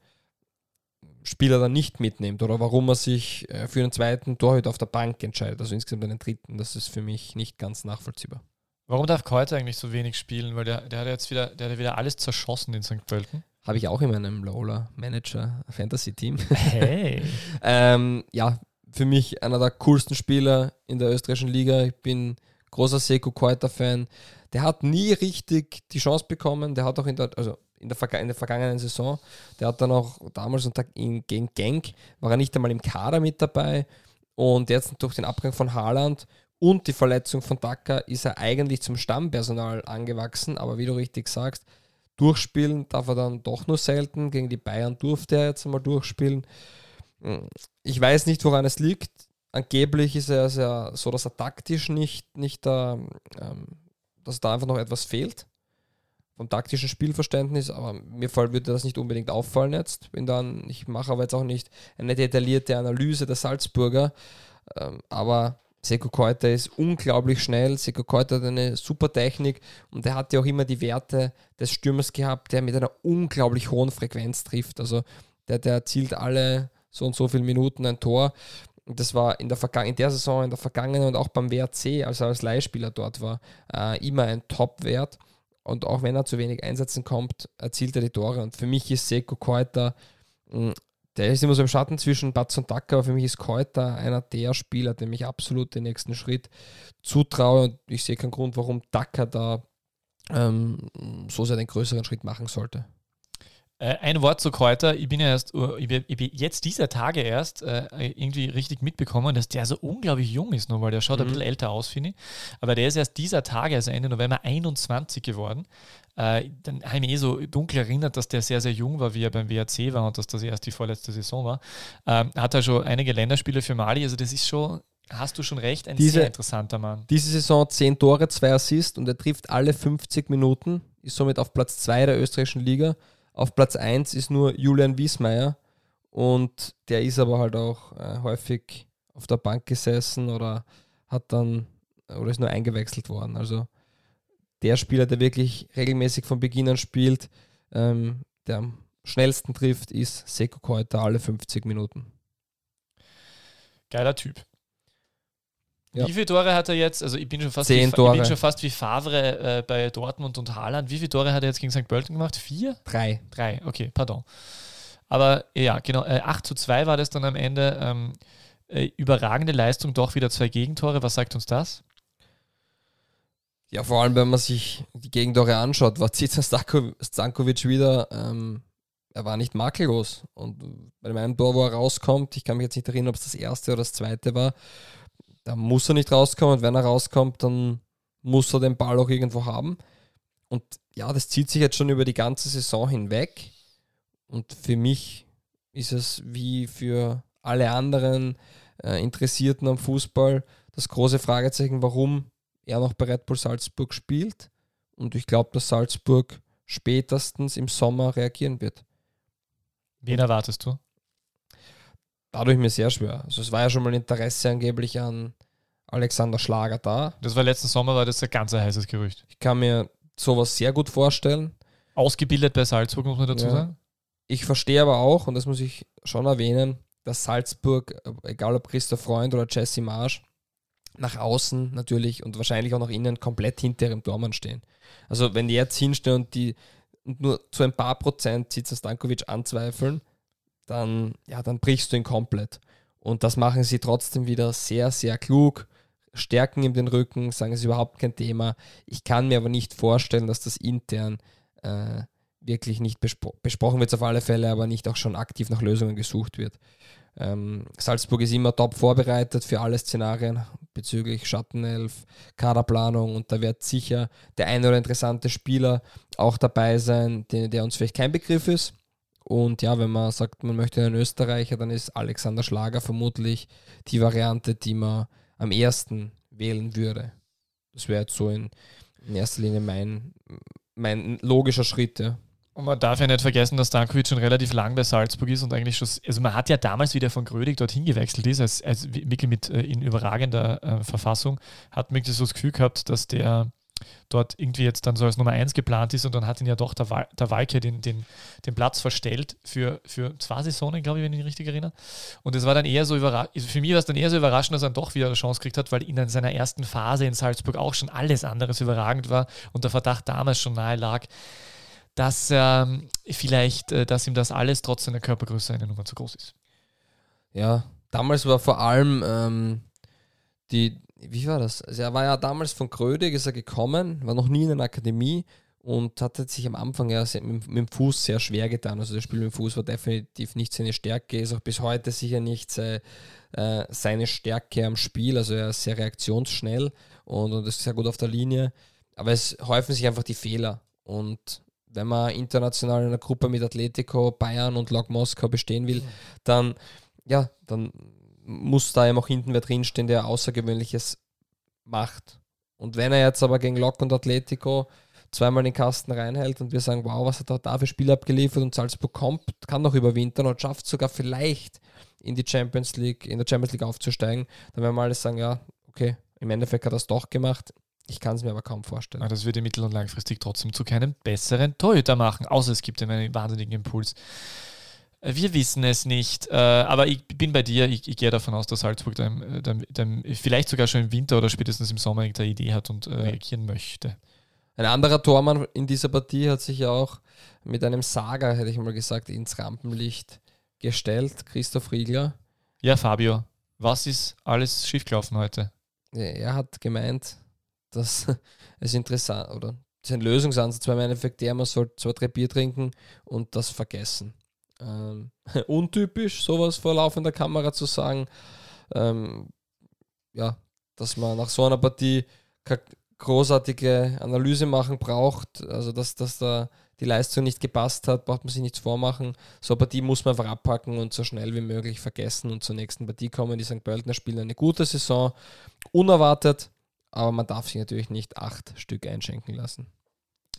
[SPEAKER 1] Spieler dann nicht mitnimmt oder warum er sich äh, für einen zweiten Torhüter auf der Bank entscheidet, also insgesamt einen dritten. Das ist für mich nicht ganz nachvollziehbar.
[SPEAKER 2] Warum darf Keuter eigentlich so wenig spielen? Weil der, der hat jetzt wieder, der hat wieder alles zerschossen in St. Pölten.
[SPEAKER 1] Habe ich auch in meinem Lola Manager Fantasy Team.
[SPEAKER 2] Hey.
[SPEAKER 1] ähm, ja, für mich einer der coolsten Spieler in der österreichischen Liga. Ich bin großer Seko Keuter-Fan. Der hat nie richtig die Chance bekommen. Der hat auch in der, also in der, in der vergangenen Saison, der hat dann auch damals in, gegen Genk, war er nicht einmal im Kader mit dabei. Und jetzt durch den Abgang von Haaland und die Verletzung von Daka ist er eigentlich zum Stammpersonal angewachsen. Aber wie du richtig sagst, durchspielen darf er dann doch nur selten. Gegen die Bayern durfte er jetzt einmal durchspielen. Ich weiß nicht, woran es liegt. Angeblich ist er sehr so, dass er taktisch nicht, nicht da, ähm, dass da einfach noch etwas fehlt vom taktischen Spielverständnis, aber mir würde das nicht unbedingt auffallen jetzt. Bin dann, ich mache aber jetzt auch nicht eine detaillierte Analyse der Salzburger, ähm, aber Seko Keuter ist unglaublich schnell. Seko Keuter hat eine super Technik und er hat ja auch immer die Werte des Stürmers gehabt, der mit einer unglaublich hohen Frequenz trifft. Also der, der erzielt alle so und so viele Minuten ein Tor. Das war in der, Vergangen in der Saison, in der vergangenen und auch beim WRC, als er als Leihspieler dort war, äh, immer ein Top-Wert. Und auch wenn er zu wenig Einsätzen kommt, erzielt er die Tore. Und für mich ist Seko Keuter hm, der ist immer so im Schatten zwischen Batz und Dacker, aber für mich ist Keuter einer der Spieler, dem ich absolut den nächsten Schritt zutraue und ich sehe keinen Grund, warum Dacker da ähm, so sehr den größeren Schritt machen sollte.
[SPEAKER 2] Äh, ein Wort zu Kräuter. Ich bin ja erst, uh, ich bin, jetzt dieser Tage erst äh, irgendwie richtig mitbekommen, dass der so unglaublich jung ist, nur weil der schaut mhm. ein bisschen älter aus, finde ich. Aber der ist erst dieser Tage, also Ende November, 21 geworden. Äh, dann habe ich mich eh so dunkel erinnert, dass der sehr, sehr jung war, wie er beim WRC war und dass das erst die vorletzte Saison war. Ähm, hat er schon einige Länderspiele für Mali, also das ist schon, hast du schon recht, ein diese, sehr interessanter Mann.
[SPEAKER 1] Diese Saison 10 Tore, 2 Assists und er trifft alle 50 Minuten, ist somit auf Platz 2 der österreichischen Liga auf Platz 1 ist nur Julian Wiesmeier und der ist aber halt auch äh, häufig auf der Bank gesessen oder hat dann oder ist nur eingewechselt worden. Also der Spieler, der wirklich regelmäßig von Beginn an spielt, ähm, der am schnellsten trifft, ist Seko Keuter alle 50 Minuten.
[SPEAKER 2] Geiler Typ. Ja. Wie viele Tore hat er jetzt? Also ich bin schon fast,
[SPEAKER 1] Zehn
[SPEAKER 2] wie,
[SPEAKER 1] Tore.
[SPEAKER 2] Ich bin schon fast wie Favre äh, bei Dortmund und Haaland. Wie viele Tore hat er jetzt gegen St. Pölten gemacht? Vier?
[SPEAKER 1] Drei.
[SPEAKER 2] Drei, okay, pardon. Aber ja, genau, äh, 8 zu 2 war das dann am Ende. Ähm, äh, überragende Leistung, doch wieder zwei Gegentore. Was sagt uns das?
[SPEAKER 1] Ja, vor allem, wenn man sich die Gegentore anschaut, war Zica Stankovic wieder, ähm, er war nicht makellos. Und bei meinem Tor, wo er rauskommt, ich kann mich jetzt nicht erinnern, ob es das erste oder das zweite war, da muss er nicht rauskommen und wenn er rauskommt, dann muss er den Ball auch irgendwo haben. Und ja, das zieht sich jetzt schon über die ganze Saison hinweg. Und für mich ist es wie für alle anderen äh, Interessierten am Fußball das große Fragezeichen, warum er noch bei Red Bull Salzburg spielt. Und ich glaube, dass Salzburg spätestens im Sommer reagieren wird.
[SPEAKER 2] Wen erwartest du?
[SPEAKER 1] Dadurch mir sehr schwer. Also es war ja schon mal Interesse angeblich an Alexander Schlager da.
[SPEAKER 2] Das war letzten Sommer, war das ein ganz heißes Gerücht.
[SPEAKER 1] Ich kann mir sowas sehr gut vorstellen.
[SPEAKER 2] Ausgebildet bei Salzburg, muss man dazu ja. sagen.
[SPEAKER 1] Ich verstehe aber auch, und das muss ich schon erwähnen, dass Salzburg, egal ob Christoph Freund oder Jesse Marsch, nach außen natürlich und wahrscheinlich auch nach innen komplett hinter ihrem Tormann stehen. Also wenn die jetzt hinstehen und die nur zu ein paar Prozent Ziza Stankovic anzweifeln, dann, ja, dann brichst du ihn komplett. Und das machen sie trotzdem wieder sehr, sehr klug, stärken ihm den Rücken, sagen, es ist überhaupt kein Thema. Ich kann mir aber nicht vorstellen, dass das intern äh, wirklich nicht bespro besprochen wird, auf alle Fälle, aber nicht auch schon aktiv nach Lösungen gesucht wird. Ähm, Salzburg ist immer top vorbereitet für alle Szenarien bezüglich Schattenelf, Kaderplanung und da wird sicher der ein oder interessante Spieler auch dabei sein, der, der uns vielleicht kein Begriff ist Und ja, wenn man sagt, man möchte einen Österreicher, dann ist Alexander Schlager vermutlich die Variante, die man am ersten wählen würde. Das wäre jetzt so in, in erster Linie mein, mein logischer Schritt, ja.
[SPEAKER 2] Und man darf ja nicht vergessen, dass Dankovic schon relativ lang bei Salzburg ist und eigentlich schon, also man hat ja damals, wie der von Grödig dorthin gewechselt ist, als, als wirklich mit äh, in überragender äh, Verfassung, hat man so das Gefühl gehabt, dass der dort irgendwie jetzt dann so als Nummer 1 geplant ist und dann hat ihn ja doch der, Wal der Walke den, den, den Platz verstellt für, für zwei Saisonen, glaube ich, wenn ich mich richtig erinnere. Und es war dann eher so überraschend, für mich war es dann eher so überraschend, dass er dann doch wieder eine Chance gekriegt hat, weil in seiner ersten Phase in Salzburg auch schon alles anderes überragend war und der Verdacht damals schon nahe lag, dass ähm, vielleicht, äh, dass ihm das alles trotz seiner Körpergröße eine Nummer zu groß ist.
[SPEAKER 1] Ja, damals war vor allem ähm, die, wie war das? Also er war ja damals von Grödig, ist er gekommen, war noch nie in einer Akademie und hatte sich am Anfang ja mit, mit, dem Fuß sehr schwer getan. Also das Spiel mit dem Fuß war definitiv nicht seine Stärke, ist auch bis heute sicher nicht seine, äh, seine Stärke am Spiel. Also er ist sehr reaktionsschnell und, und ist sehr gut auf der Linie. Aber es häufen sich einfach die Fehler. Und wenn man international in einer Gruppe mit Atletico, Bayern und Lok Moskau bestehen will, dann, ja, dann muss da eben auch hinten wer drinstehen, der Außergewöhnliches macht. Und wenn er jetzt aber gegen Lok und Atletico zweimal den Kasten reinhält und wir sagen, wow, was hat er da für Spiel abgeliefert und Salzburg kommt, kann noch überwintern und schafft sogar vielleicht in die Champions League, in der Champions League aufzusteigen, dann werden wir alles sagen, ja, okay, im Endeffekt hat er es doch gemacht. Ich kann es mir aber kaum vorstellen.
[SPEAKER 2] Ja, das würde mittel- und langfristig trotzdem zu keinem besseren Torhüter machen, außer es gibt einen wahnsinnigen Impuls. Wir wissen es nicht, äh, aber ich bin bei dir. Ich, ich gehe davon aus, dass Salzburg dann, dann, dann, vielleicht sogar schon im Winter oder spätestens im Sommer eine Idee hat und äh, reagieren möchte.
[SPEAKER 1] Ein anderer Tormann in dieser Partie hat sich ja auch mit einem Saga, hätte ich mal gesagt, ins Rampenlicht gestellt, Christoph Riegler.
[SPEAKER 2] Ja, Fabio, was ist alles schiefgelaufen heute?
[SPEAKER 1] Er hat gemeint, dass es interessant oder sein Lösungsansatz war im Endeffekt der, man soll zwei, drei Bier trinken und das vergessen. Ähm, untypisch, sowas vor laufender Kamera zu sagen. Ähm, ja, dass man nach so einer Partie keine großartige Analyse machen braucht, also dass, dass da die Leistung nicht gepasst hat, braucht man sich nichts vormachen. So eine Partie muss man einfach abpacken und so schnell wie möglich vergessen und zur nächsten Partie kommen. Die St. Pöltner spielen eine gute Saison, unerwartet, aber man darf sich natürlich nicht acht Stück einschenken lassen.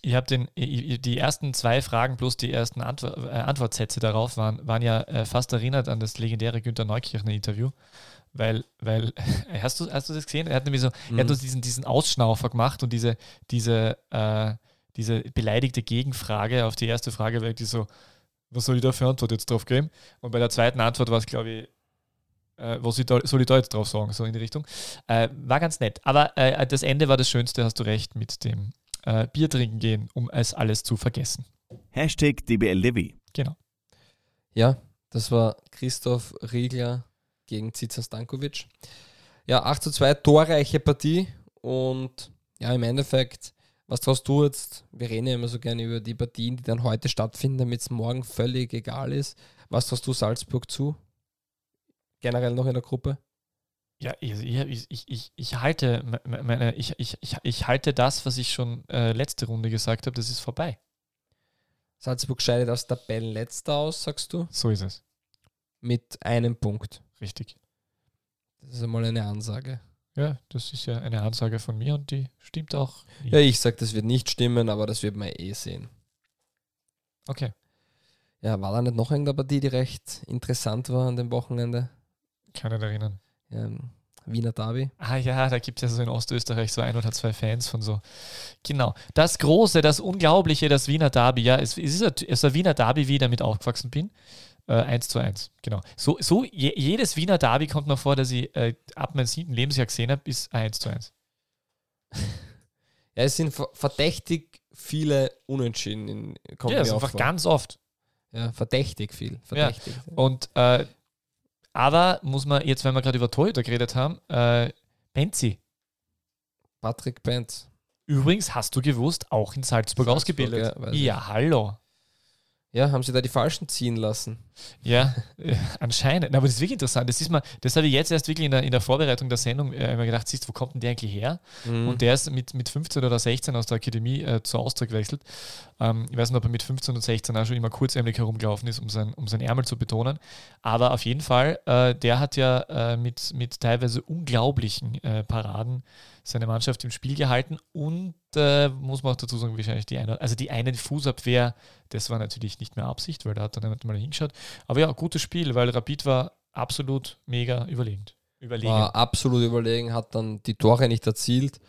[SPEAKER 2] Ich habe den, die ersten zwei Fragen plus die ersten Antwort, äh, Antwortsätze darauf waren, waren ja äh, fast erinnert an das legendäre Günter Neukirchner Interview, weil, weil hast du, hast du das gesehen? Er hat nämlich so, mhm. er hat mhm. uns diesen, diesen Ausschnaufer gemacht und diese, diese, äh, diese beleidigte Gegenfrage auf die erste Frage war die so, was soll ich da für Antwort jetzt drauf geben? Und bei der zweiten Antwort war es, glaube ich, äh, was soll ich da jetzt drauf sagen, so in die Richtung. Äh, war ganz nett. Aber äh, das Ende war das Schönste, hast du recht, mit dem äh, Bier trinken gehen, um es alles zu vergessen.
[SPEAKER 3] Hashtag DBLDW.
[SPEAKER 2] Genau.
[SPEAKER 1] Ja, das war Christoph Riegler gegen Zica Stankovic. Ja, 8 zu 2, torreiche Partie und ja, im Endeffekt, was traust du jetzt? Wir reden ja immer so gerne über die Partien, die dann heute stattfinden, damit es morgen völlig egal ist. Was traust du Salzburg zu? generell noch in der Gruppe?
[SPEAKER 2] Ja, ich, ich, ich, ich halte meine, ich, ich, ich, halte das, was ich schon äh, letzte Runde gesagt habe, das ist vorbei.
[SPEAKER 1] Salzburg scheidet als Tabellenletzter aus, sagst du?
[SPEAKER 2] So ist es.
[SPEAKER 1] Mit einem Punkt.
[SPEAKER 2] Richtig.
[SPEAKER 1] Das ist einmal eine Ansage.
[SPEAKER 2] Ja, das ist ja eine Ansage von mir und die stimmt auch.
[SPEAKER 1] Nie. Ja, ich sage, das wird nicht stimmen, aber das wird man eh sehen.
[SPEAKER 2] Okay.
[SPEAKER 1] Ja, war da nicht noch irgendeine Partie, die recht interessant war an dem Wochenende?
[SPEAKER 2] Kann ich erinnern.
[SPEAKER 1] Ähm, Wiener Derby.
[SPEAKER 2] Ah ja, da gibt es ja so in Ostösterreich so ein oder zwei Fans von so. Genau. Das Große, das Unglaubliche, das Wiener Derby, ja, es, es ist, ist der Wiener Derby, wie ich damit aufgewachsen bin. Äh, 1 zu 1, genau. So, so je, jedes Wiener Derby kommt mir vor, dass ich äh, ab meinem siebten Lebensjahr gesehen habe, ist 1 zu 1.
[SPEAKER 1] ja, es sind verdächtig viele Unentschieden. In,
[SPEAKER 2] kommt ja, das ist einfach vor. ganz oft.
[SPEAKER 1] Ja, verdächtig viel. Verdächtig.
[SPEAKER 2] Ja. Und äh, aber muss man jetzt, wenn wir gerade über Torhüter geredet haben, äh, Benzi.
[SPEAKER 1] Patrick Benz.
[SPEAKER 2] Übrigens, hast du gewusst, auch in Salzburg, Salzburg ausgebildet. Ja, ja hallo.
[SPEAKER 1] Ja, haben sie da die Falschen ziehen lassen?
[SPEAKER 2] Ja, äh, anscheinend. Na, aber das ist wirklich interessant. Das, ist mal, das habe ich jetzt erst wirklich in der, in der Vorbereitung der Sendung äh, immer gedacht, siehst wo kommt denn der eigentlich her?
[SPEAKER 1] Mhm.
[SPEAKER 2] Und der ist mit, mit 15 oder 16 aus der Akademie äh, zur Austria gewechselt. Ähm, ich weiß nicht, ob er mit 15 und 16 auch schon immer kurzärmlich herumgelaufen ist, um sein, um sein Ärmel zu betonen. Aber auf jeden Fall, äh, der hat ja äh, mit, mit teilweise unglaublichen Paraden seine Mannschaft im Spiel gehalten und äh, muss man auch dazu sagen, wahrscheinlich die eine, also die eine Fußabwehr, das war natürlich nicht mehr Absicht, weil da hat dann jemand mal hingeschaut. Aber ja, gutes Spiel, weil Rapid war absolut mega überlegend. Überlegen.
[SPEAKER 1] War absolut überlegen, hat dann die Tore nicht erzielt.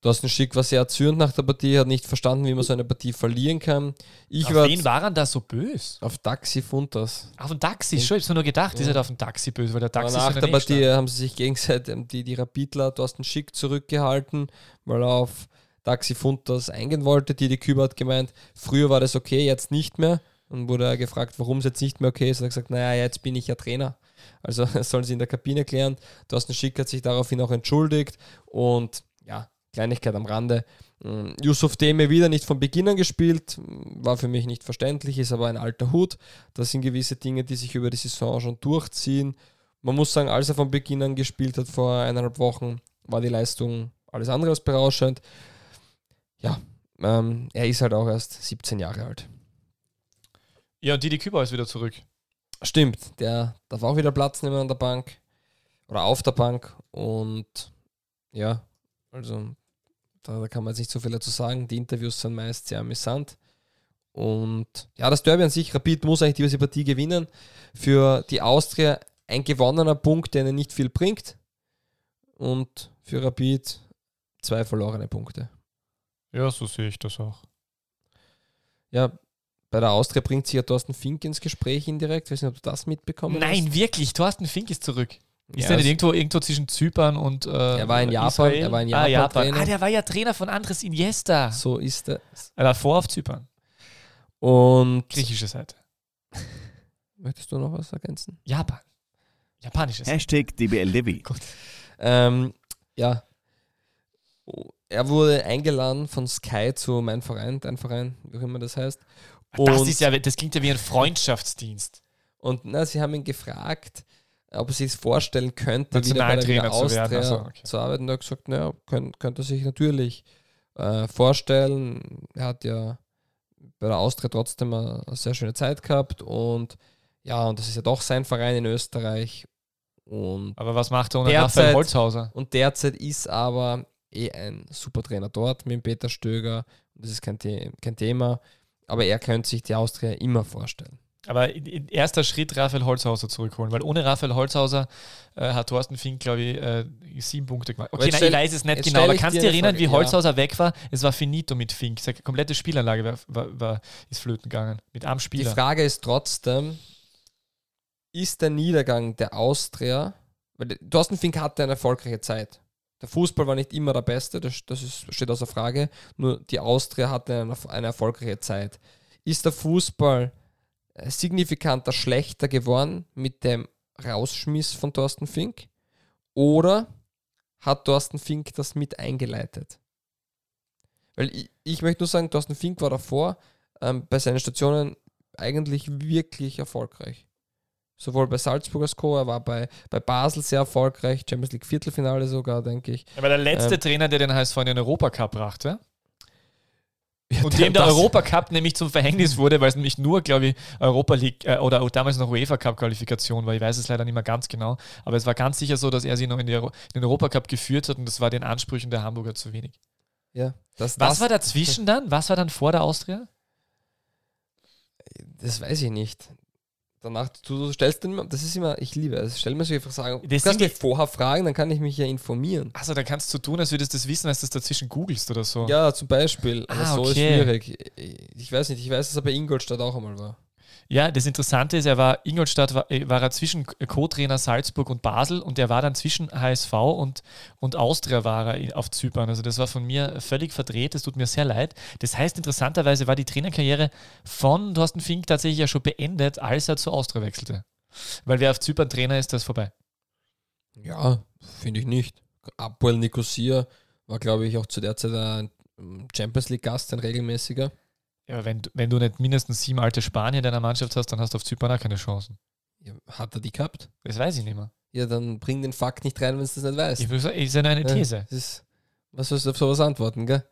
[SPEAKER 1] Thorsten Schick war sehr erzürnt nach der Partie, hat nicht verstanden, wie man so eine Partie verlieren kann. Ich
[SPEAKER 2] auf
[SPEAKER 1] war
[SPEAKER 2] wen waren da so böse?
[SPEAKER 1] auf Taxi Funtas.
[SPEAKER 2] Auf den Taxi, schon, ich hab's mir nur gedacht, die
[SPEAKER 1] Ja.
[SPEAKER 2] sind auf den Taxi böse, weil der
[SPEAKER 1] Aber
[SPEAKER 2] Taxi
[SPEAKER 1] nach
[SPEAKER 2] ist in
[SPEAKER 1] der
[SPEAKER 2] Nähe
[SPEAKER 1] Partie haben sie sich gegenseitig die, die Rapidler Thorsten Schick zurückgehalten, weil er auf Taxi Funtas eingehen wollte. Die, die Küber hat gemeint, früher war das okay, jetzt nicht mehr. Und wurde er gefragt, warum es jetzt nicht mehr okay ist. Er hat gesagt, naja, jetzt bin ich ja Trainer. Also das sollen sie in der Kabine klären. Thorsten Schick hat sich daraufhin auch entschuldigt. Und ja, Kleinigkeit am Rande. Mm, Yusuf Deme wieder nicht von Beginn an gespielt, mm, war für mich nicht verständlich, ist aber ein alter Hut. Das sind gewisse Dinge, die sich über die Saison schon durchziehen. Man muss sagen, als er von Beginn an gespielt hat vor eineinhalb Wochen, war die Leistung alles andere als berauschend. Ja, ähm, er ist halt auch erst 17 Jahre alt.
[SPEAKER 2] Ja, und Didi Küber ist wieder zurück.
[SPEAKER 1] Stimmt, der darf auch wieder Platz nehmen an der Bank oder auf der Bank und ja, also da, da kann man jetzt nicht so viel dazu sagen. Die Interviews sind meist sehr amüsant. Und ja, das Derby an sich, Rapid muss eigentlich diese Partie gewinnen. Für die Austria ein gewonnener Punkt, der ihnen nicht viel bringt. Und für Rapid zwei verlorene Punkte.
[SPEAKER 2] Ja, so sehe ich das auch.
[SPEAKER 1] Ja, bei der Austria bringt sich ja Thorsten Fink ins Gespräch indirekt. Ich weiß nicht, ob du das mitbekommen
[SPEAKER 2] Nein, wirklich, Thorsten Fink ist zurück. Ist
[SPEAKER 1] Ja,
[SPEAKER 2] der nicht irgendwo, irgendwo zwischen Zypern und äh,
[SPEAKER 1] Er war in Japan,
[SPEAKER 2] Israel?
[SPEAKER 1] er war in
[SPEAKER 2] ah,
[SPEAKER 1] Japan
[SPEAKER 2] Japan.
[SPEAKER 1] Trainer.
[SPEAKER 2] Ah, der war ja Trainer von Andres Iniesta.
[SPEAKER 1] So ist es.
[SPEAKER 2] Er war vor auf Zypern.
[SPEAKER 1] Und
[SPEAKER 2] Griechische Seite.
[SPEAKER 1] möchtest du noch was ergänzen?
[SPEAKER 2] Japan. Japanische Seite.
[SPEAKER 3] Hashtag DBLDW.
[SPEAKER 1] Ähm, ja. Er wurde eingeladen von Sky zu Mein Verein, dein Verein, wie auch immer das heißt.
[SPEAKER 2] Das,
[SPEAKER 1] Und-
[SPEAKER 2] ist ja, das klingt ja wie ein Freundschaftsdienst.
[SPEAKER 1] Und na, sie haben ihn gefragt, ob er sich es vorstellen könnte, wieder bei der
[SPEAKER 2] zu werden.
[SPEAKER 1] Austria
[SPEAKER 2] Ach so, okay.
[SPEAKER 1] zu arbeiten. Und er hat gesagt, naja, könnt, könnte er sich natürlich äh, vorstellen. Er hat ja bei der Austria trotzdem eine, eine sehr schöne Zeit gehabt und ja, und das ist ja doch sein Verein in Österreich. Und,
[SPEAKER 2] Aber was macht er ohne
[SPEAKER 1] Derzeit-
[SPEAKER 2] Holzhauser?
[SPEAKER 1] und derzeit ist aber eh ein super Trainer dort mit dem Peter Stöger. Das ist kein, The kein Thema. Aber er könnte sich die Austria immer vorstellen.
[SPEAKER 2] Aber erster Schritt Raphael Holzhauser zurückholen, weil ohne Raphael Holzhauser äh, hat Thorsten Fink, glaube ich, äh, sieben Punkte gemacht. Okay, nein, ich weiß es nicht genau, aber kannst du
[SPEAKER 1] dir
[SPEAKER 2] erinnern,
[SPEAKER 1] Frage,
[SPEAKER 2] wie
[SPEAKER 1] ja.
[SPEAKER 2] Holzhauser weg war? Es war finito mit Fink. Seine komplette Spielanlage war, war, war, ist flöten gegangen. Mit einem
[SPEAKER 1] Die
[SPEAKER 2] Spieler.
[SPEAKER 1] Frage ist trotzdem, ist der Niedergang der Austria, weil Thorsten Fink hatte eine erfolgreiche Zeit. Der Fußball war nicht immer der beste, das, das ist, steht außer Frage. Nur die Austria hatte eine, eine erfolgreiche Zeit. Ist der Fußball signifikanter schlechter geworden mit dem Rausschmiss von Thorsten Fink? Oder hat Thorsten Fink das mit eingeleitet? Weil ich, ich möchte nur sagen, Thorsten Fink war davor ähm, bei seinen Stationen eigentlich wirklich erfolgreich. Sowohl bei Salzburg als Co., er war bei, bei Basel sehr erfolgreich, Champions League Viertelfinale sogar, denke ich.
[SPEAKER 2] Er war der letzte
[SPEAKER 1] Ähm,
[SPEAKER 2] Trainer, der den HSV in den Europacup brachte.
[SPEAKER 1] Ja,
[SPEAKER 2] Und dem der Europacup nämlich zum Verhängnis wurde, weil es nämlich nur, glaube ich, Europa League äh, oder damals noch UEFA Cup Qualifikation war. Ich weiß es leider nicht mehr ganz genau. Aber es war ganz sicher so, dass er sie noch in, die Euro in den Europacup geführt hat und das war den Ansprüchen der Hamburger zu wenig.
[SPEAKER 1] Ja, das,
[SPEAKER 2] Was
[SPEAKER 1] das,
[SPEAKER 2] war dazwischen dann? Was war dann vor der Austria?
[SPEAKER 1] Das weiß ich nicht. Danach, du, du stellst dann immer, das ist immer, ich liebe es, stell mir solche Fragen. Du
[SPEAKER 2] Das
[SPEAKER 1] kannst
[SPEAKER 2] sind
[SPEAKER 1] mich vorher fragen, dann kann ich mich ja informieren.
[SPEAKER 2] Also da kannst du tun, als würdest du das wissen, als du das dazwischen googelst oder so.
[SPEAKER 1] Ja, zum Beispiel. Aber
[SPEAKER 2] Ah,
[SPEAKER 1] so ist
[SPEAKER 2] okay.
[SPEAKER 1] schwierig. Ich weiß nicht, ich weiß, dass er bei Ingolstadt auch einmal war.
[SPEAKER 2] Ja, das Interessante ist, er war Ingolstadt, war, äh, war er zwischen Co-Trainer Salzburg und Basel und er war dann zwischen HSV und, und Austria war er auf Zypern. Also das war von mir völlig verdreht, das tut mir sehr leid. Das heißt, interessanterweise war die Trainerkarriere von Thorsten Fink tatsächlich ja schon beendet, als er zu Austria wechselte. Weil wer auf Zypern Trainer ist, der ist vorbei.
[SPEAKER 1] Ja, finde ich nicht. Apoel Nicosia war, glaube ich, auch zu der Zeit ein Champions League-Gast, ein regelmäßiger.
[SPEAKER 2] Ja, wenn, du- wenn du nicht mindestens sieben alte Spanier in deiner Mannschaft hast, dann hast du auf Zypern auch keine Chancen.
[SPEAKER 1] Ja, hat er die gehabt?
[SPEAKER 2] Das weiß ich nicht mehr.
[SPEAKER 1] Ja, dann bring den Fakt nicht rein, wenn du das nicht weißt.
[SPEAKER 2] Ich will sagen, ist ja nur eine
[SPEAKER 1] Ja,
[SPEAKER 2] These.
[SPEAKER 1] das ist, was sollst du auf sowas antworten, gell?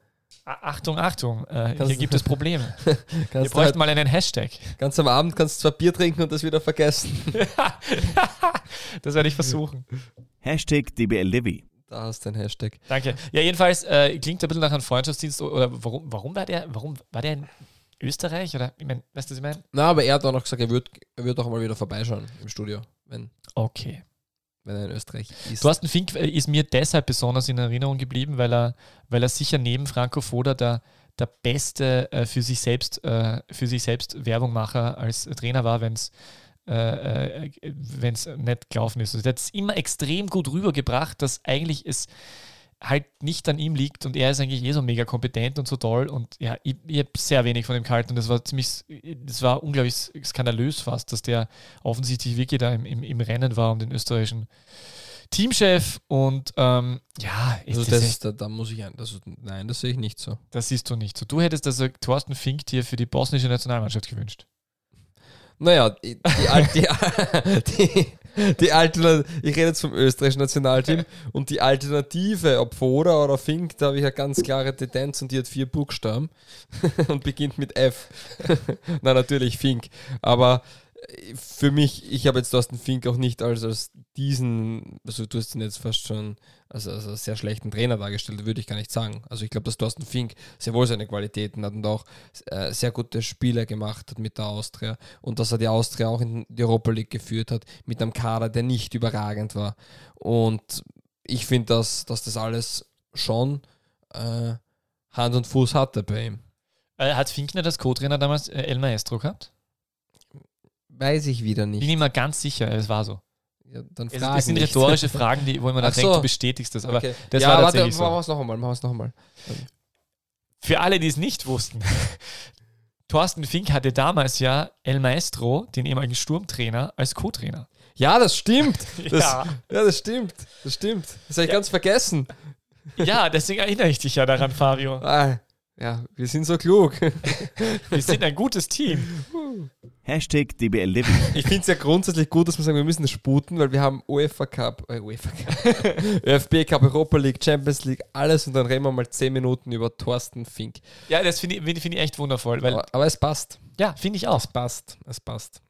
[SPEAKER 2] Achtung, Achtung, äh, hier gibt es Probleme. Wir
[SPEAKER 1] Kannst du halt,
[SPEAKER 2] bräuchten mal einen Hashtag.
[SPEAKER 1] ganz am Abend kannst du zwar Bier trinken und das wieder vergessen.
[SPEAKER 2] das werde ich versuchen.
[SPEAKER 3] Hashtag DBLDW.
[SPEAKER 1] Da hast du den Hashtag.
[SPEAKER 2] Danke. Ja, jedenfalls äh, klingt ein bisschen nach einem Freundschaftsdienst oder warum, warum war der, warum war der in Österreich? Oder ich meine, weißt du, was ich meine?
[SPEAKER 1] Na, aber er hat auch noch gesagt, er wird, er wird auch mal wieder vorbeischauen im Studio, wenn,
[SPEAKER 2] Okay.
[SPEAKER 1] wenn er in Österreich ist.
[SPEAKER 2] Thorsten Fink äh, ist mir deshalb besonders in Erinnerung geblieben, weil er, weil er sicher neben Franco Foda der, der beste äh, für sich selbst, äh, für sich selbst Werbungmacher als Trainer war, wenn es äh, äh, wenn's nicht gelaufen ist. Also der hat es immer extrem gut rübergebracht, dass eigentlich es halt nicht an ihm liegt und er ist eigentlich eh so mega kompetent und so toll und ja, ich, ich habe sehr wenig von ihm gehalten und das war ziemlich, das war unglaublich skandalös fast, dass der offensichtlich wirklich da im, im, im Rennen war um den österreichischen Teamchef und ähm, ja, ist
[SPEAKER 1] also
[SPEAKER 2] das,
[SPEAKER 1] das, da, da muss ich ein. Das, nein, das sehe ich nicht so.
[SPEAKER 2] das siehst du nicht so. Du hättest also Thorsten Fink dir für die bosnische Nationalmannschaft gewünscht.
[SPEAKER 1] Naja, die, die, die, die, Alternative, ich rede jetzt vom österreichischen Nationalteam und die Alternative, ob Foda oder Fink, da habe ich eine ganz klare Tendenz und die hat vier Buchstaben und beginnt mit F. Na, natürlich Fink. Aber äh, für mich, ich habe jetzt Thorsten Fink auch nicht als, als diesen, also du hast ihn jetzt fast schon als, als sehr schlechten Trainer dargestellt, würde ich gar nicht sagen. Also ich glaube, dass Thorsten Fink sehr wohl seine Qualitäten hat und auch äh, sehr gute Spiele gemacht hat mit der Austria und dass er die Austria auch in die Europa League geführt hat mit einem Kader, der nicht überragend war. Und ich finde, dass, dass das alles schon äh, Hand und Fuß hatte bei ihm.
[SPEAKER 2] Äh, hat Finkner das Co-Trainer damals äh, El Maestro gehabt?
[SPEAKER 1] Weiß ich wieder
[SPEAKER 2] Bin
[SPEAKER 1] nicht.
[SPEAKER 2] ich mir ganz sicher, es war so.
[SPEAKER 1] Ja, dann
[SPEAKER 2] Es,
[SPEAKER 1] frag
[SPEAKER 2] es sind rhetorische Fragen, die, wo man dann
[SPEAKER 1] Ach
[SPEAKER 2] denkt,
[SPEAKER 1] so.
[SPEAKER 2] du bestätigst das. Aber
[SPEAKER 1] Okay.
[SPEAKER 2] das
[SPEAKER 1] ja,
[SPEAKER 2] war
[SPEAKER 1] warte,
[SPEAKER 2] tatsächlich
[SPEAKER 1] machen
[SPEAKER 2] so.
[SPEAKER 1] wir es noch einmal, machen wir es noch einmal.
[SPEAKER 2] Für alle, die es nicht wussten, Thorsten Fink hatte damals ja El Maestro, den ehemaligen Sturmtrainer, als Co-Trainer.
[SPEAKER 1] Ja, das stimmt. Das, ja.
[SPEAKER 2] Ja.
[SPEAKER 1] das stimmt. Das stimmt. Das habe ich
[SPEAKER 2] Ja.
[SPEAKER 1] ganz vergessen.
[SPEAKER 2] ja, deswegen erinnere ich dich ja daran, Fabio.
[SPEAKER 1] Ah, ja, wir sind so klug.
[SPEAKER 2] Wir sind ein gutes Team.
[SPEAKER 3] Hashtag DBLDW.
[SPEAKER 1] Ich finde es ja grundsätzlich gut, dass wir sagen, wir müssen sputen, weil wir haben UEFA Cup, äh, UEFA Cup, ÖFB Cup, Europa League, Champions League, alles und dann reden wir mal 10 Minuten über Thorsten Fink.
[SPEAKER 2] Ja, das finde ich, find ich echt wundervoll, weil,
[SPEAKER 1] Aber, aber es passt.
[SPEAKER 2] ja, finde ich auch.
[SPEAKER 1] Es passt. Es passt.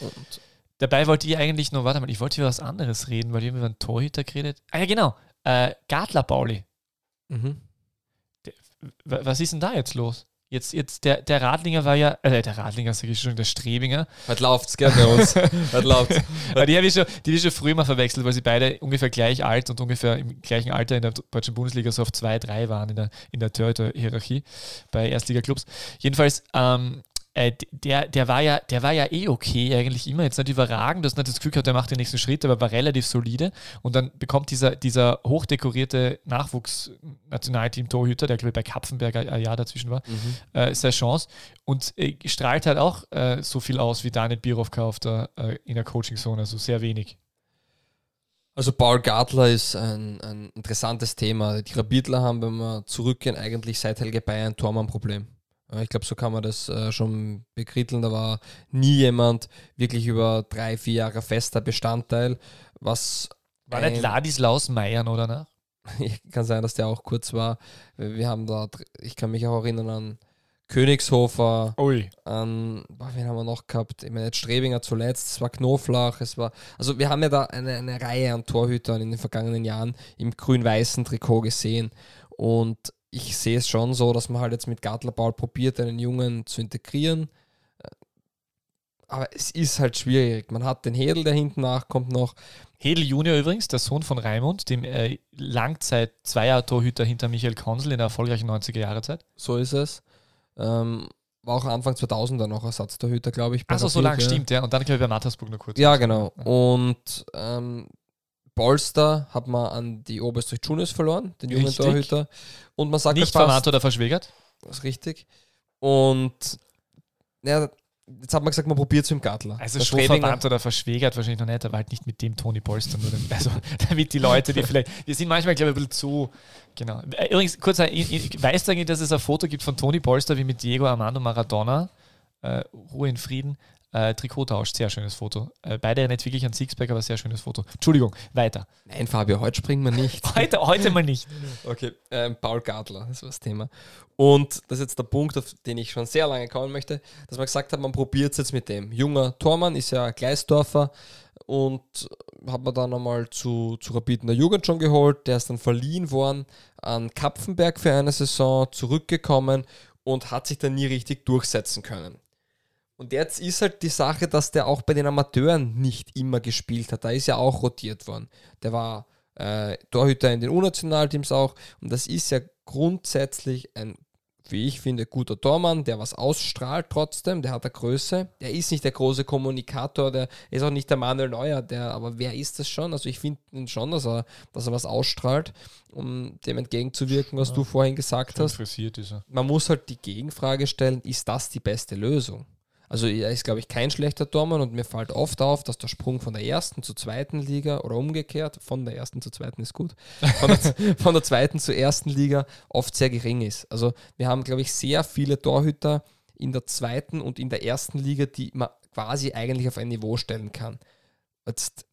[SPEAKER 1] Und
[SPEAKER 2] Dabei wollte ich eigentlich nur, warte mal, ich wollte über was anderes reden, weil wir haben über einen Torhüter geredet. Ah ja, genau. Äh, Gartler Pauli.
[SPEAKER 1] mhm.
[SPEAKER 2] Was ist denn da jetzt los? Jetzt, jetzt der, der Radlinger war ja, äh, der Radlinger, sag ich schon, der Strebinger.
[SPEAKER 1] Heute läuft's, gell, bei uns. Läuft's.
[SPEAKER 2] Aber die habe ich, schon- die hab ich schon früher mal verwechselt, weil sie beide ungefähr gleich alt und ungefähr im gleichen Alter in der deutschen Bundesliga so auf 2, 3 waren in der, in der Torhüter-Hierarchie bei Erstliga-Clubs. Jedenfalls, ähm, äh, der, der, war ja, der war ja eh okay, eigentlich immer. Jetzt nicht überragend, du hast nicht das Gefühl gehabt, der macht den nächsten Schritt, aber war relativ solide. Und dann bekommt dieser, dieser hochdekorierte Nachwuchs-Nationalteam-Torhüter, der glaube ich bei Kapfenberg ein Jahr dazwischen war,
[SPEAKER 1] Mhm.
[SPEAKER 2] äh, seine Chance und äh, strahlt halt auch äh, so viel aus wie Daniel Birovka auf der, äh, in der Coaching-Zone, also sehr wenig.
[SPEAKER 1] Also Paul Gartler ist ein, ein interessantes Thema. Die Rapidler haben, wenn wir zurückgehen, eigentlich seit Helge Bayer ein Tormann-Problem. Ja, Ich glaube, so kann man das äh, schon bekritteln. Da war nie jemand wirklich über drei, vier Jahre fester Bestandteil. Was
[SPEAKER 2] War nicht Ladislaus Meiern oder nach?
[SPEAKER 1] kann sein, dass der auch kurz war. Wir haben da, ich kann mich auch erinnern an Königshofer,
[SPEAKER 2] Ui.
[SPEAKER 1] an, boah, wen haben wir noch gehabt? Ich meine, jetzt Strebinger zuletzt, es war Knoflach, es war, also wir haben ja da eine, eine Reihe an Torhütern in den vergangenen Jahren im grün-weißen Trikot gesehen und ich sehe es schon so, dass man halt jetzt mit Gartler Paul probiert, einen Jungen zu integrieren. Äh, Aber es ist halt schwierig. Man hat den Hedel, der hinten nachkommt noch.
[SPEAKER 2] Hedel Junior übrigens, der Sohn von Raimund, dem äh, Langzeit-Zweier-Torhüter hinter Michael Konsel in der erfolgreichen 90er-Jahre-Zeit.
[SPEAKER 1] So ist es. Ähm, war auch Anfang 2000er noch Ersatztorhüter, glaube ich.
[SPEAKER 2] Achso, so
[SPEAKER 1] Rapid,
[SPEAKER 2] lang,
[SPEAKER 1] ja.
[SPEAKER 2] stimmt, ja. Und dann glaube ich bei Mattersburg noch kurz.
[SPEAKER 1] Ja, genau. Und ähm, Polster hat man an die Oberösterreich Juniors verloren, den jungen
[SPEAKER 2] Richtig.
[SPEAKER 1] Torhüter. Und man sagt
[SPEAKER 2] Nicht
[SPEAKER 1] fast,
[SPEAKER 2] verwandt oder verschwägert.
[SPEAKER 1] das ist richtig. Und ja, jetzt hat man gesagt, man probiert es dem Gartler.
[SPEAKER 2] Also
[SPEAKER 1] Der
[SPEAKER 2] schon verwandt oder verschwägert wahrscheinlich noch nicht, aber halt nicht mit dem Toni Polster. Nur damit, also damit die Leute, die vielleicht, wir sind manchmal, glaube ich, ein bisschen zu, genau. Übrigens, kurz, ich weiß eigentlich, dass es ein Foto gibt von Toni Polster wie mit Diego Armando Maradona, äh, Ruhe in Frieden, äh, Trikottausch, sehr schönes Foto. Äh, beide nicht wirklich ein Sixpack, aber sehr schönes Foto. Entschuldigung, weiter.
[SPEAKER 1] Nein, Fabio, heute springen wir nicht.
[SPEAKER 2] Heute, heute mal nicht.
[SPEAKER 1] Okay, ähm, Paul Gartler, das war das Thema. Und das ist jetzt der Punkt, auf den ich schon sehr lange kommen möchte, dass man gesagt hat, man probiert es jetzt mit dem. Junger Tormann ist ja Gleisdorfer und hat man dann einmal zu, zu Rapid in der Jugend schon geholt. Der ist dann verliehen worden an Kapfenberg für eine Saison, zurückgekommen und hat sich dann nie richtig durchsetzen können. Und jetzt ist halt die Sache, dass der auch bei den Amateuren nicht immer gespielt hat. Da ist ja auch rotiert worden. Der war äh, Torhüter in den U-Nationalteams auch. Und das ist ja grundsätzlich ein, wie ich finde, guter Tormann, der was ausstrahlt trotzdem. Der hat eine Größe. Der ist nicht der große Kommunikator, der ist auch nicht der Manuel Neuer, der, aber wer ist das schon? Also ich finde schon, dass er, dass er was ausstrahlt, um dem entgegenzuwirken, was
[SPEAKER 2] Ja.
[SPEAKER 1] du vorhin gesagt hast
[SPEAKER 2] Interessiert ist er.
[SPEAKER 1] man muss halt die Gegenfrage stellen, ist das die beste Lösung? Also er ist, glaube ich, kein schlechter Tormann und mir fällt oft auf, dass der Sprung von der ersten zur zweiten Liga oder umgekehrt, von der ersten zur zweiten ist gut, von der, von der zweiten zur ersten Liga oft sehr gering ist. Also wir haben, glaube ich, sehr viele Torhüter in der zweiten und in der ersten Liga, die man quasi eigentlich auf ein Niveau stellen kann. Jetzt,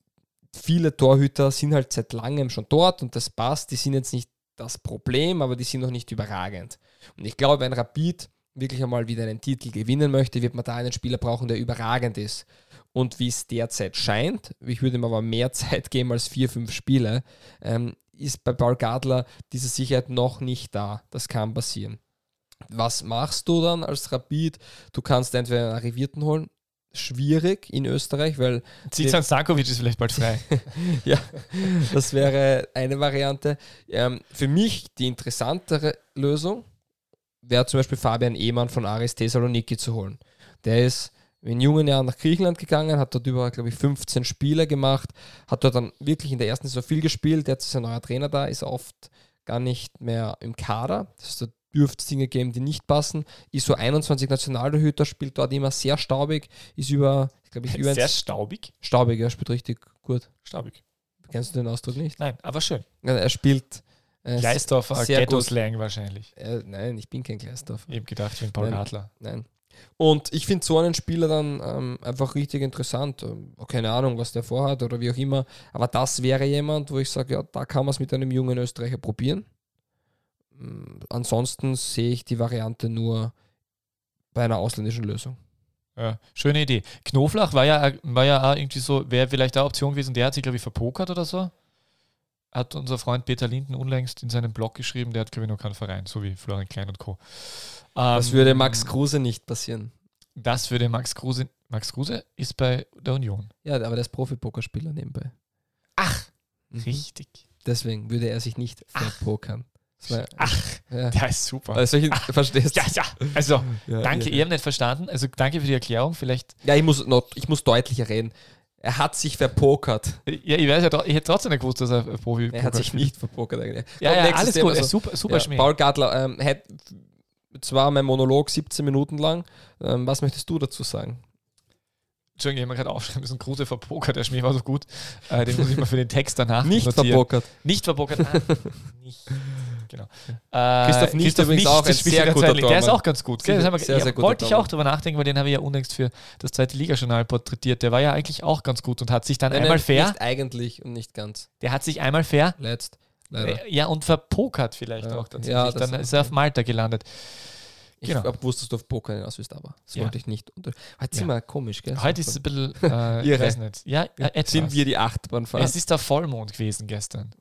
[SPEAKER 1] viele Torhüter sind halt seit langem schon dort und das passt. Die sind jetzt nicht das Problem, aber die sind noch nicht überragend. Und ich glaube, wenn Rapid wirklich einmal wieder einen Titel gewinnen möchte, wird man da einen Spieler brauchen, der überragend ist. Und wie es derzeit scheint, ich würde ihm aber mehr Zeit geben als vier, fünf Spiele, ähm, ist bei Paul Gadler diese Sicherheit noch nicht da. Das kann passieren. Was machst du dann als Rapid? Du kannst entweder einen Arrivierten holen, schwierig in Österreich, weil
[SPEAKER 2] Zizan Stankovic ist vielleicht bald frei.
[SPEAKER 1] ja, das wäre eine Variante. Ähm, für mich die interessantere Lösung wäre zum Beispiel Fabian Ehmann von Aris Thessaloniki zu holen. Der ist in jungen Jahren nach Griechenland gegangen, hat dort über, glaube ich, 15 Spiele gemacht, hat dort dann wirklich in der ersten Saison viel gespielt. Jetzt ist ein neuer Trainer da, ist oft gar nicht mehr im Kader. Das dürfte es Dinge geben, die nicht passen. Ist so 21 Nationaltorhüter, spielt dort immer sehr staubig, ist über, ich glaube ich, über
[SPEAKER 2] Sehr staubig.
[SPEAKER 1] staubig, er spielt richtig gut.
[SPEAKER 2] Staubig.
[SPEAKER 1] Kennst du den Ausdruck nicht?
[SPEAKER 2] Nein, aber schön.
[SPEAKER 1] Ja, Er spielt. Äh,
[SPEAKER 2] Gleisdorfer. Ghetto-Slang wahrscheinlich.
[SPEAKER 1] Äh, nein, ich bin kein Gleisdorf.
[SPEAKER 2] Eben gedacht, ich bin Paul
[SPEAKER 1] Nein.
[SPEAKER 2] Radler.
[SPEAKER 1] Nein. Und ich finde so einen Spieler dann ähm, einfach richtig interessant. Ähm, keine Ahnung, was der vorhat oder wie auch immer. Aber das wäre jemand, wo ich sage, ja, da kann man es mit einem jungen Österreicher probieren. Ähm, ansonsten sehe ich die Variante nur bei einer ausländischen Lösung.
[SPEAKER 2] Ja, schöne Idee. Knoflach war ja, war ja auch irgendwie so, wäre vielleicht eine Option gewesen, der hat sich, glaube ich, verpokert oder so. Hat unser Freund Peter Linden unlängst in seinem Blog geschrieben, der hat, ich, noch keinen Verein, so wie Florian Klein und Co.
[SPEAKER 1] Das
[SPEAKER 2] Ähm,
[SPEAKER 1] würde Max Kruse nicht passieren.
[SPEAKER 2] Das würde Max Kruse. Max Kruse ist bei der Union.
[SPEAKER 1] Ja, aber der ist Profi-Pokerspieler nebenbei.
[SPEAKER 2] Ach,
[SPEAKER 1] Mhm.
[SPEAKER 2] richtig.
[SPEAKER 1] Deswegen würde er sich nicht verpokern. War-
[SPEAKER 2] Ach,
[SPEAKER 1] ja.
[SPEAKER 2] der ist super.
[SPEAKER 1] Also ich, verstehst
[SPEAKER 2] ja, ja. Also,
[SPEAKER 1] Ja,
[SPEAKER 2] danke,
[SPEAKER 1] ja.
[SPEAKER 2] ihr habt nicht verstanden. Also, danke für die Erklärung. Vielleicht,
[SPEAKER 1] Ja, ich muss, noch, ich muss deutlicher reden. Er hat sich verpokert.
[SPEAKER 2] ja, ich weiß ja, ich hätte trotzdem nicht gewusst, dass er Profi
[SPEAKER 1] Er hat sich nicht verpokert eigentlich.
[SPEAKER 2] Ja, ja,
[SPEAKER 1] nächstes
[SPEAKER 2] alles
[SPEAKER 1] Thema,
[SPEAKER 2] gut.
[SPEAKER 1] so.
[SPEAKER 2] super, super
[SPEAKER 1] ja. Paul Gadler, ähm, hätt, zwar mein Monolog 17 Minuten lang. Ähm, was möchtest du dazu sagen?
[SPEAKER 2] Entschuldigung, ich habe mir gerade aufschreiben müssen, Kruse verpokert, der Schmäh war so gut. Äh, den muss ich mal für den Text danach
[SPEAKER 1] Nicht
[SPEAKER 2] notieren.
[SPEAKER 1] verpokert.
[SPEAKER 2] Nicht verpokert. Ah, nicht. Genau. Äh,
[SPEAKER 1] Christoph Nicht übrigens auch ein sehr guter
[SPEAKER 2] Liga. Der ist
[SPEAKER 1] Tormann.
[SPEAKER 2] auch ganz gut.
[SPEAKER 1] Sehr,
[SPEAKER 2] Gell?
[SPEAKER 1] Sehr, sehr guter
[SPEAKER 2] wollte ich
[SPEAKER 1] Tormann.
[SPEAKER 2] auch drüber nachdenken, weil den habe ich ja unlängst für das zweite Ligajournal porträtiert. Der war ja eigentlich auch ganz gut und hat sich dann
[SPEAKER 1] Nein,
[SPEAKER 2] einmal fair,
[SPEAKER 1] Nicht eigentlich und nicht ganz.
[SPEAKER 2] der hat sich einmal fair,
[SPEAKER 1] Letzt. Leider.
[SPEAKER 2] äh, ja und verpokert vielleicht
[SPEAKER 1] Ja.
[SPEAKER 2] auch tatsächlich.
[SPEAKER 1] Ja,
[SPEAKER 2] dann ist er auf Malta gelandet.
[SPEAKER 1] Ich
[SPEAKER 2] genau.
[SPEAKER 1] habe gewusst, dass du auf Poker hinaus willst, aber das
[SPEAKER 2] Ja.
[SPEAKER 1] wollte ich nicht. Heute
[SPEAKER 2] Ja.
[SPEAKER 1] sind wir komisch, gell?
[SPEAKER 2] Heute ist es ein bisschen, äh,
[SPEAKER 1] Irre.
[SPEAKER 2] Ja, etwas.
[SPEAKER 1] sind wir die Achterbahnfahrer.
[SPEAKER 2] es ist der Vollmond gewesen gestern.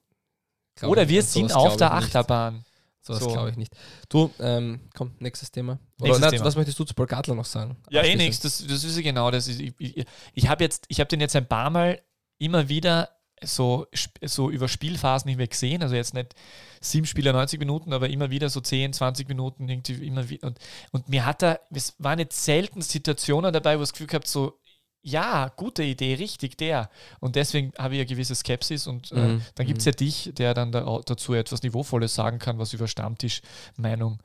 [SPEAKER 1] Glaub
[SPEAKER 2] Oder wir
[SPEAKER 1] nicht.
[SPEAKER 2] sind auf der
[SPEAKER 1] nicht.
[SPEAKER 2] Achterbahn.
[SPEAKER 1] Sowas
[SPEAKER 2] So.
[SPEAKER 1] glaube ich nicht. Du, ähm, komm, nächstes Thema. Oder,
[SPEAKER 2] Nächstes
[SPEAKER 1] nein,
[SPEAKER 2] Thema.
[SPEAKER 1] Was möchtest du zu Paul Gartler noch sagen?
[SPEAKER 2] Ja, eh nichts, das, das ist ja genau das. Ich, ich, ich habe ich habe den jetzt ein paar Mal immer wieder so, so über Spielphasen hinweg gesehen. Also jetzt nicht sieben Spieler 90 Minuten, aber immer wieder so 10, 20 Minuten irgendwie immer wieder. Und, und mir hat er, es waren jetzt selten Situationen dabei, wo ich das Gefühl gehabt, so, ja, gute Idee, richtig, der. Und deswegen habe ich ja gewisse Skepsis und äh,
[SPEAKER 1] Mhm.
[SPEAKER 2] dann gibt es ja dich, der dann da, dazu etwas Niveauvolles sagen kann, was über Stammtisch-Meinung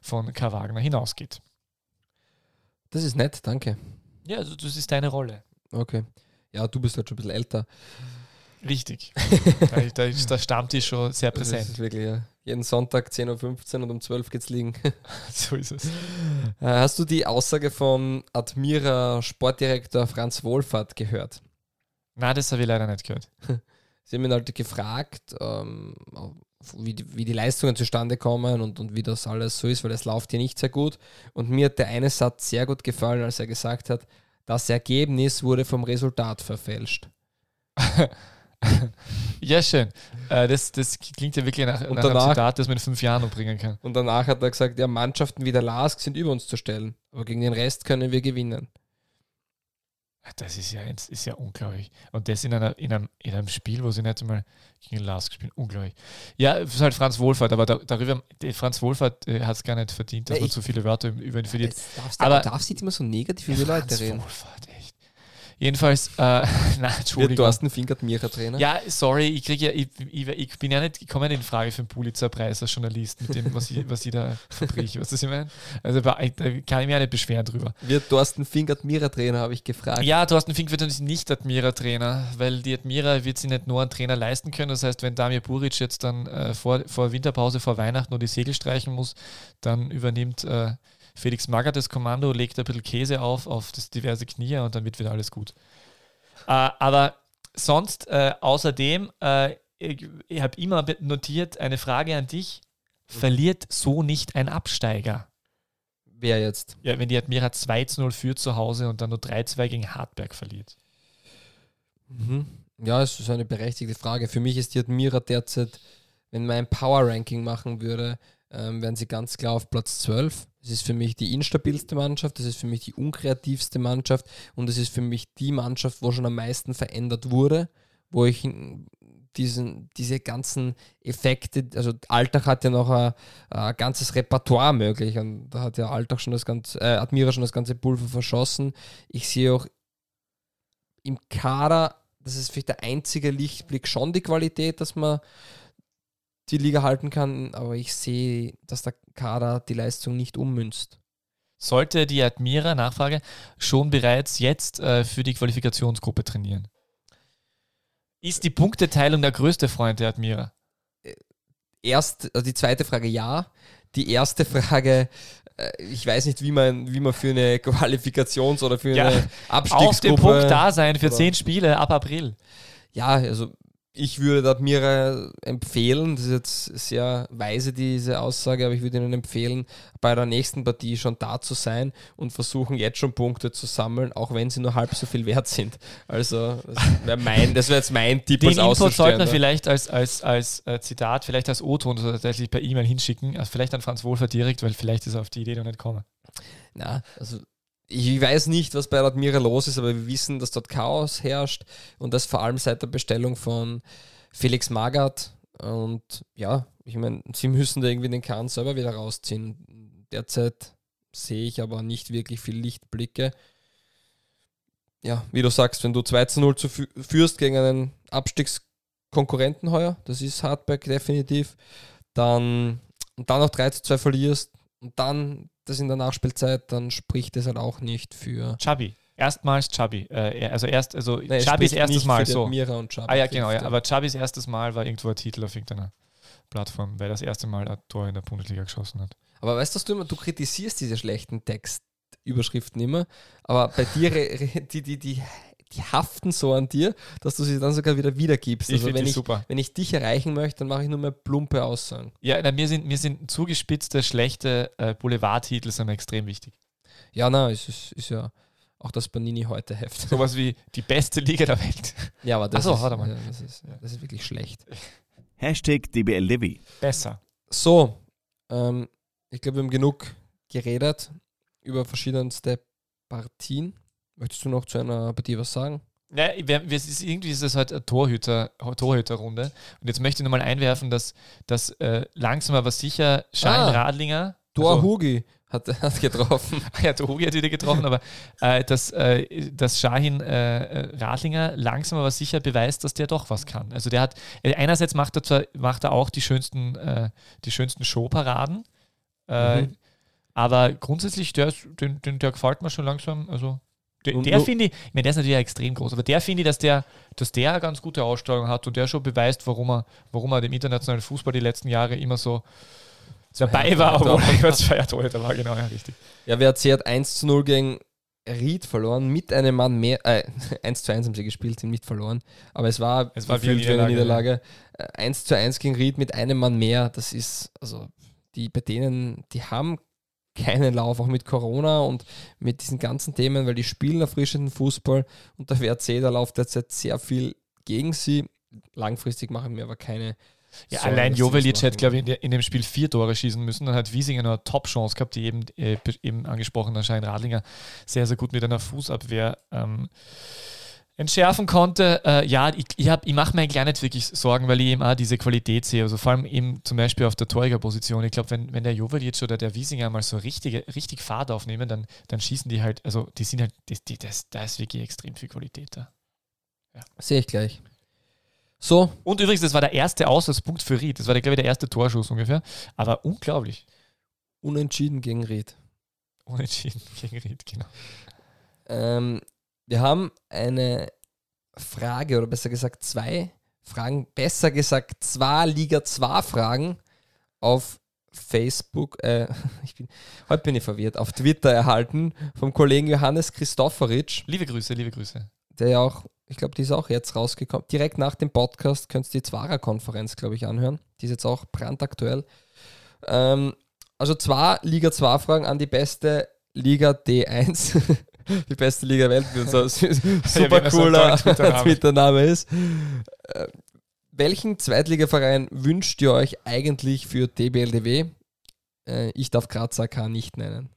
[SPEAKER 2] von Karl Wagner hinausgeht.
[SPEAKER 1] Das ist nett, danke.
[SPEAKER 2] Ja, also das ist deine Rolle.
[SPEAKER 1] Okay. Ja, du bist halt schon ein bisschen älter.
[SPEAKER 2] Richtig. da, da ist der Stammtisch schon sehr
[SPEAKER 1] Das
[SPEAKER 2] präsent.
[SPEAKER 1] ist wirklich, ja. Jeden Sonntag 10.15 Uhr und um 12 Uhr geht's liegen.
[SPEAKER 2] so ist es.
[SPEAKER 1] Äh, Hast du die Aussage vom Admira Sportdirektor Franz Wohlfahrt gehört?
[SPEAKER 2] Na, das habe ich leider nicht gehört.
[SPEAKER 1] Sie haben ihn halt gefragt, ähm, wie, die, wie die Leistungen zustande kommen und, und wie das alles so ist, weil es läuft hier nicht sehr gut. Und mir hat der eine Satz sehr gut gefallen, als er gesagt hat, das Ergebnis wurde vom Resultat verfälscht.
[SPEAKER 2] Ja, schön. Äh, das, das klingt ja wirklich nach,
[SPEAKER 1] Und
[SPEAKER 2] nach einem
[SPEAKER 1] danach-
[SPEAKER 2] Zitat, das man in fünf Jahren noch bringen kann.
[SPEAKER 1] Und danach hat er gesagt, ja, Mannschaften wie der LASK sind über uns zu stellen, aber gegen den Rest können wir gewinnen.
[SPEAKER 2] Das ist ja, ist ja unglaublich. Und das in, einer, in, einem, in einem Spiel, wo sie nicht einmal gegen Lars gespielt Unglaublich. Ja, es ist halt Franz Wohlfahrt, aber da, darüber, Franz Wohlfahrt äh, hat es gar nicht verdient, dass
[SPEAKER 1] Ja,
[SPEAKER 2] man zu viele Wörter über ihn verliert.
[SPEAKER 1] Darfst
[SPEAKER 2] Aber-
[SPEAKER 1] darfst nicht immer so negativ über die Leute
[SPEAKER 2] Franz
[SPEAKER 1] reden.
[SPEAKER 2] Wohlfahrt. Jedenfalls, äh, nein,
[SPEAKER 1] Wird
[SPEAKER 2] Entschuldigung.
[SPEAKER 1] Thorsten Fink Admira Trainer?
[SPEAKER 2] Ja, sorry, ich kriege ja, ich, ich, ich bin ja nicht, ich komme ja nicht in Frage für den Pulitzer-Preis als Journalist mit dem, was ich, was ich da. Weißt du, was ich meine? Also da kann ich mich ja nicht beschweren drüber.
[SPEAKER 1] Wird Thorsten Fink Admira Trainer, habe ich gefragt.
[SPEAKER 2] Ja, Thorsten Fink wird natürlich nicht Admira-Trainer, weil die Admira wird sich nicht nur einen Trainer leisten können. Das heißt, wenn Damir Buric jetzt dann äh, vor, vor Winterpause, vor Weihnachten nur die Segel streichen muss, dann übernimmt äh, Felix Magath das Kommando, legt ein bisschen Käse auf, auf das diverse Knie und dann wird wieder alles gut. Äh, aber sonst, äh, außerdem, äh, ich, ich habe immer notiert, eine Frage an dich. Verliert so nicht ein Absteiger?
[SPEAKER 1] Wer jetzt?
[SPEAKER 2] Ja, wenn die Admira 2 zu 0 führt zu Hause und dann nur 3-2 gegen Hartberg verliert.
[SPEAKER 1] Mhm. Ja, es ist eine berechtigte Frage. Für mich ist die Admira derzeit, wenn man ein Power-Ranking machen würde, ähm, wären sie ganz klar auf Platz 12. Es ist für mich die instabilste Mannschaft, das ist für mich die unkreativste Mannschaft und es ist für mich die Mannschaft, wo schon am meisten verändert wurde, wo ich diesen, diese ganzen Effekte, also Alltag hat ja noch ein, ein ganzes Repertoire möglich und da hat ja Alltag schon das ganze, äh, Admira schon das ganze Pulver verschossen. Ich sehe auch im Kader, das ist vielleicht der einzige Lichtblick, schon die Qualität, dass man die Liga halten kann, aber ich sehe, dass der Kader die Leistung nicht ummünzt.
[SPEAKER 2] Sollte die Admira, Nachfrage, schon bereits jetzt äh, für die Qualifikationsgruppe trainieren? Ist die Punkteteilung der größte Freund der Admira?
[SPEAKER 1] Erst, also die zweite Frage ja. Die erste Frage, äh, ich weiß nicht, wie man, wie man für eine Qualifikations- oder für
[SPEAKER 2] Ja,
[SPEAKER 1] eine
[SPEAKER 2] Auf dem
[SPEAKER 1] Abstiegsgruppe.
[SPEAKER 2] Punkt da sein für zehn Spiele ab April.
[SPEAKER 1] Ja, also ich würde Admira empfehlen, das ist jetzt sehr weise diese Aussage, aber ich würde ihnen empfehlen, bei der nächsten Partie schon da zu sein und versuchen jetzt schon Punkte zu sammeln, auch wenn sie nur halb so viel wert sind. Also das wäre mein, das wäre jetzt mein Tipp
[SPEAKER 2] Den
[SPEAKER 1] als
[SPEAKER 2] Input sollte man
[SPEAKER 1] Außenstehender.
[SPEAKER 2] vielleicht als, als, als äh, Zitat, vielleicht als O-Ton tatsächlich per E-Mail hinschicken. Also vielleicht an Franz Wohlfahrt direkt, weil vielleicht ist er auf die Idee noch nicht gekommen.
[SPEAKER 1] Na, also ich weiß nicht, was bei Admira los ist, aber wir wissen, dass dort Chaos herrscht und das vor allem seit der Bestellung von Felix Magath. Und ja, ich meine, sie müssen da irgendwie den Kahn selber wieder rausziehen. Derzeit sehe ich aber nicht wirklich viel Lichtblicke. Ja, wie du sagst, wenn du 2 zu 0 zu fü führst gegen einen Abstiegskonkurrenten heuer, das ist Hardback definitiv, dann und dann noch 3 zu 2 verlierst und dann das in der Nachspielzeit, dann spricht es halt auch nicht für.
[SPEAKER 2] Chubby. Erstmals Chubby. Äh, also erst, also Chubys
[SPEAKER 1] spricht
[SPEAKER 2] erstes Mal so.
[SPEAKER 1] Admira und Chabi
[SPEAKER 2] Ah ja, genau, ja. Aber Chubys erstes Mal war irgendwo ein Titel auf irgendeiner Plattform, weil er das erste Mal ein Tor in der Bundesliga geschossen hat.
[SPEAKER 1] Aber weißt du, was du immer, du kritisierst diese schlechten Textüberschriften immer, aber bei dir, die, die, die haften so an dir, dass du sie dann sogar wieder wiedergibst.
[SPEAKER 2] Ich
[SPEAKER 1] Also
[SPEAKER 2] finde
[SPEAKER 1] wenn
[SPEAKER 2] die
[SPEAKER 1] ich,
[SPEAKER 2] super.
[SPEAKER 1] wenn ich dich erreichen möchte, dann mache ich nur mehr plumpe Aussagen.
[SPEAKER 2] Ja, na, mir, sind, mir sind zugespitzte, schlechte äh, Boulevardtitel sind mir extrem wichtig.
[SPEAKER 1] Ja, na, es ist, ist ja auch das Panini heute Heft.
[SPEAKER 2] Sowas wie die beste Liga der Welt.
[SPEAKER 1] Ja, aber das,
[SPEAKER 2] so,
[SPEAKER 1] ist,
[SPEAKER 2] warte mal.
[SPEAKER 1] ja, das, ist, das ist wirklich schlecht.
[SPEAKER 3] Hashtag DBLDevi.
[SPEAKER 2] Besser.
[SPEAKER 1] So, ähm, ich glaube, wir haben genug geredet über verschiedenste Partien. Möchtest du noch zu einer Partie was sagen?
[SPEAKER 2] Ja, wir, wir, ist, irgendwie ist das halt eine Torhüter, Torhüterrunde. Und jetzt möchte ich nochmal einwerfen, dass, dass äh, langsam aber sicher Schein
[SPEAKER 1] Ah.
[SPEAKER 2] Radlinger.
[SPEAKER 1] Dor
[SPEAKER 2] also-
[SPEAKER 1] Hugi hat, hat getroffen.
[SPEAKER 2] ja, Hugi hat wieder getroffen, aber äh, dass, äh, dass Shahin äh, Radlinger langsam aber sicher beweist, dass der doch was kann. Also der hat, äh, einerseits macht er zwar macht er auch die schönsten, äh, die schönsten Showparaden, äh,
[SPEAKER 1] Mhm.
[SPEAKER 2] Aber grundsätzlich, der, ist, den, den, der gefällt mir schon langsam. Also der, der finde ich, ich meine, der ist natürlich extrem groß, aber der finde ich, dass der, dass der eine ganz gute Ausstrahlung hat und der schon beweist, warum er, warum er dem internationalen Fußball die letzten Jahre immer so dabei war, obwohl er Jahre Torhüter war, genau, ja, richtig.
[SPEAKER 1] Ja, WRC hat 1 zu 0 gegen Ried verloren, mit einem Mann mehr. Äh, 1 zu 1 haben sie gespielt, sind nicht verloren. Aber es war,
[SPEAKER 2] Es war
[SPEAKER 1] gefühlt wie eine
[SPEAKER 2] Niederlage.
[SPEAKER 1] Äh, 1 zu 1 gegen Ried mit einem Mann mehr. Das ist, also, die bei denen, die haben keinen Lauf, auch mit Corona und mit diesen ganzen Themen, weil die spielen erfrischenden Fußball und der WRC, da läuft derzeit sehr viel gegen sie. Langfristig machen wir aber keine.
[SPEAKER 2] Ja,
[SPEAKER 1] Sorgen,
[SPEAKER 2] allein Jovelic hätte, glaube ich, in, dem Spiel vier Tore schießen müssen. Dann hat Wiesinger noch eine Top-Chance gehabt, die eben, äh, be- eben angesprochener Schein Radlinger sehr, sehr gut mit einer Fußabwehr ähm, entschärfen konnte. Äh, ja, ich, ich, hab- ich mache mir eigentlich gar nicht wirklich Sorgen, weil ich eben auch diese Qualität sehe. Also vor allem eben zum Beispiel auf der Torjägerposition. Ich glaube, wenn, wenn der Jovelic oder der Wiesinger mal so richtige, richtig Fahrt aufnehmen, dann, dann schießen die halt, also die sind halt, die, die, das, da ist wirklich extrem viel Qualität da.
[SPEAKER 1] Sehe ich gleich. So,
[SPEAKER 2] Und übrigens, das war der erste Auswärtspunkt für Ried. Das war, glaube ich, der erste Torschuss ungefähr. Aber unglaublich.
[SPEAKER 1] unentschieden gegen Ried.
[SPEAKER 2] Unentschieden gegen Ried, genau.
[SPEAKER 1] Ähm, wir haben eine Frage, oder besser gesagt zwei Fragen, besser gesagt zwei Liga 2 Fragen auf Facebook, äh, ich bin, heute bin ich verwirrt, auf Twitter erhalten vom Kollegen Johannes Christofferitsch,
[SPEAKER 2] Liebe Grüße, liebe Grüße.
[SPEAKER 1] der ja auch, ich glaube, die ist auch jetzt rausgekommen. Direkt nach dem Podcast könnt ihr die Zwarer-Konferenz, glaube ich, anhören. Die ist jetzt auch brandaktuell. Ähm, also zwei Liga 2 Fragen an die beste Liga D1. die beste Liga der Welt, wie unser super
[SPEAKER 2] so ein
[SPEAKER 1] cooler
[SPEAKER 2] Twitter-Name.
[SPEAKER 1] Twitter-Name ist. Äh, welchen Zweitligaverein wünscht ihr euch eigentlich für DBLDW? Äh, ich darf Grazer K nicht nennen.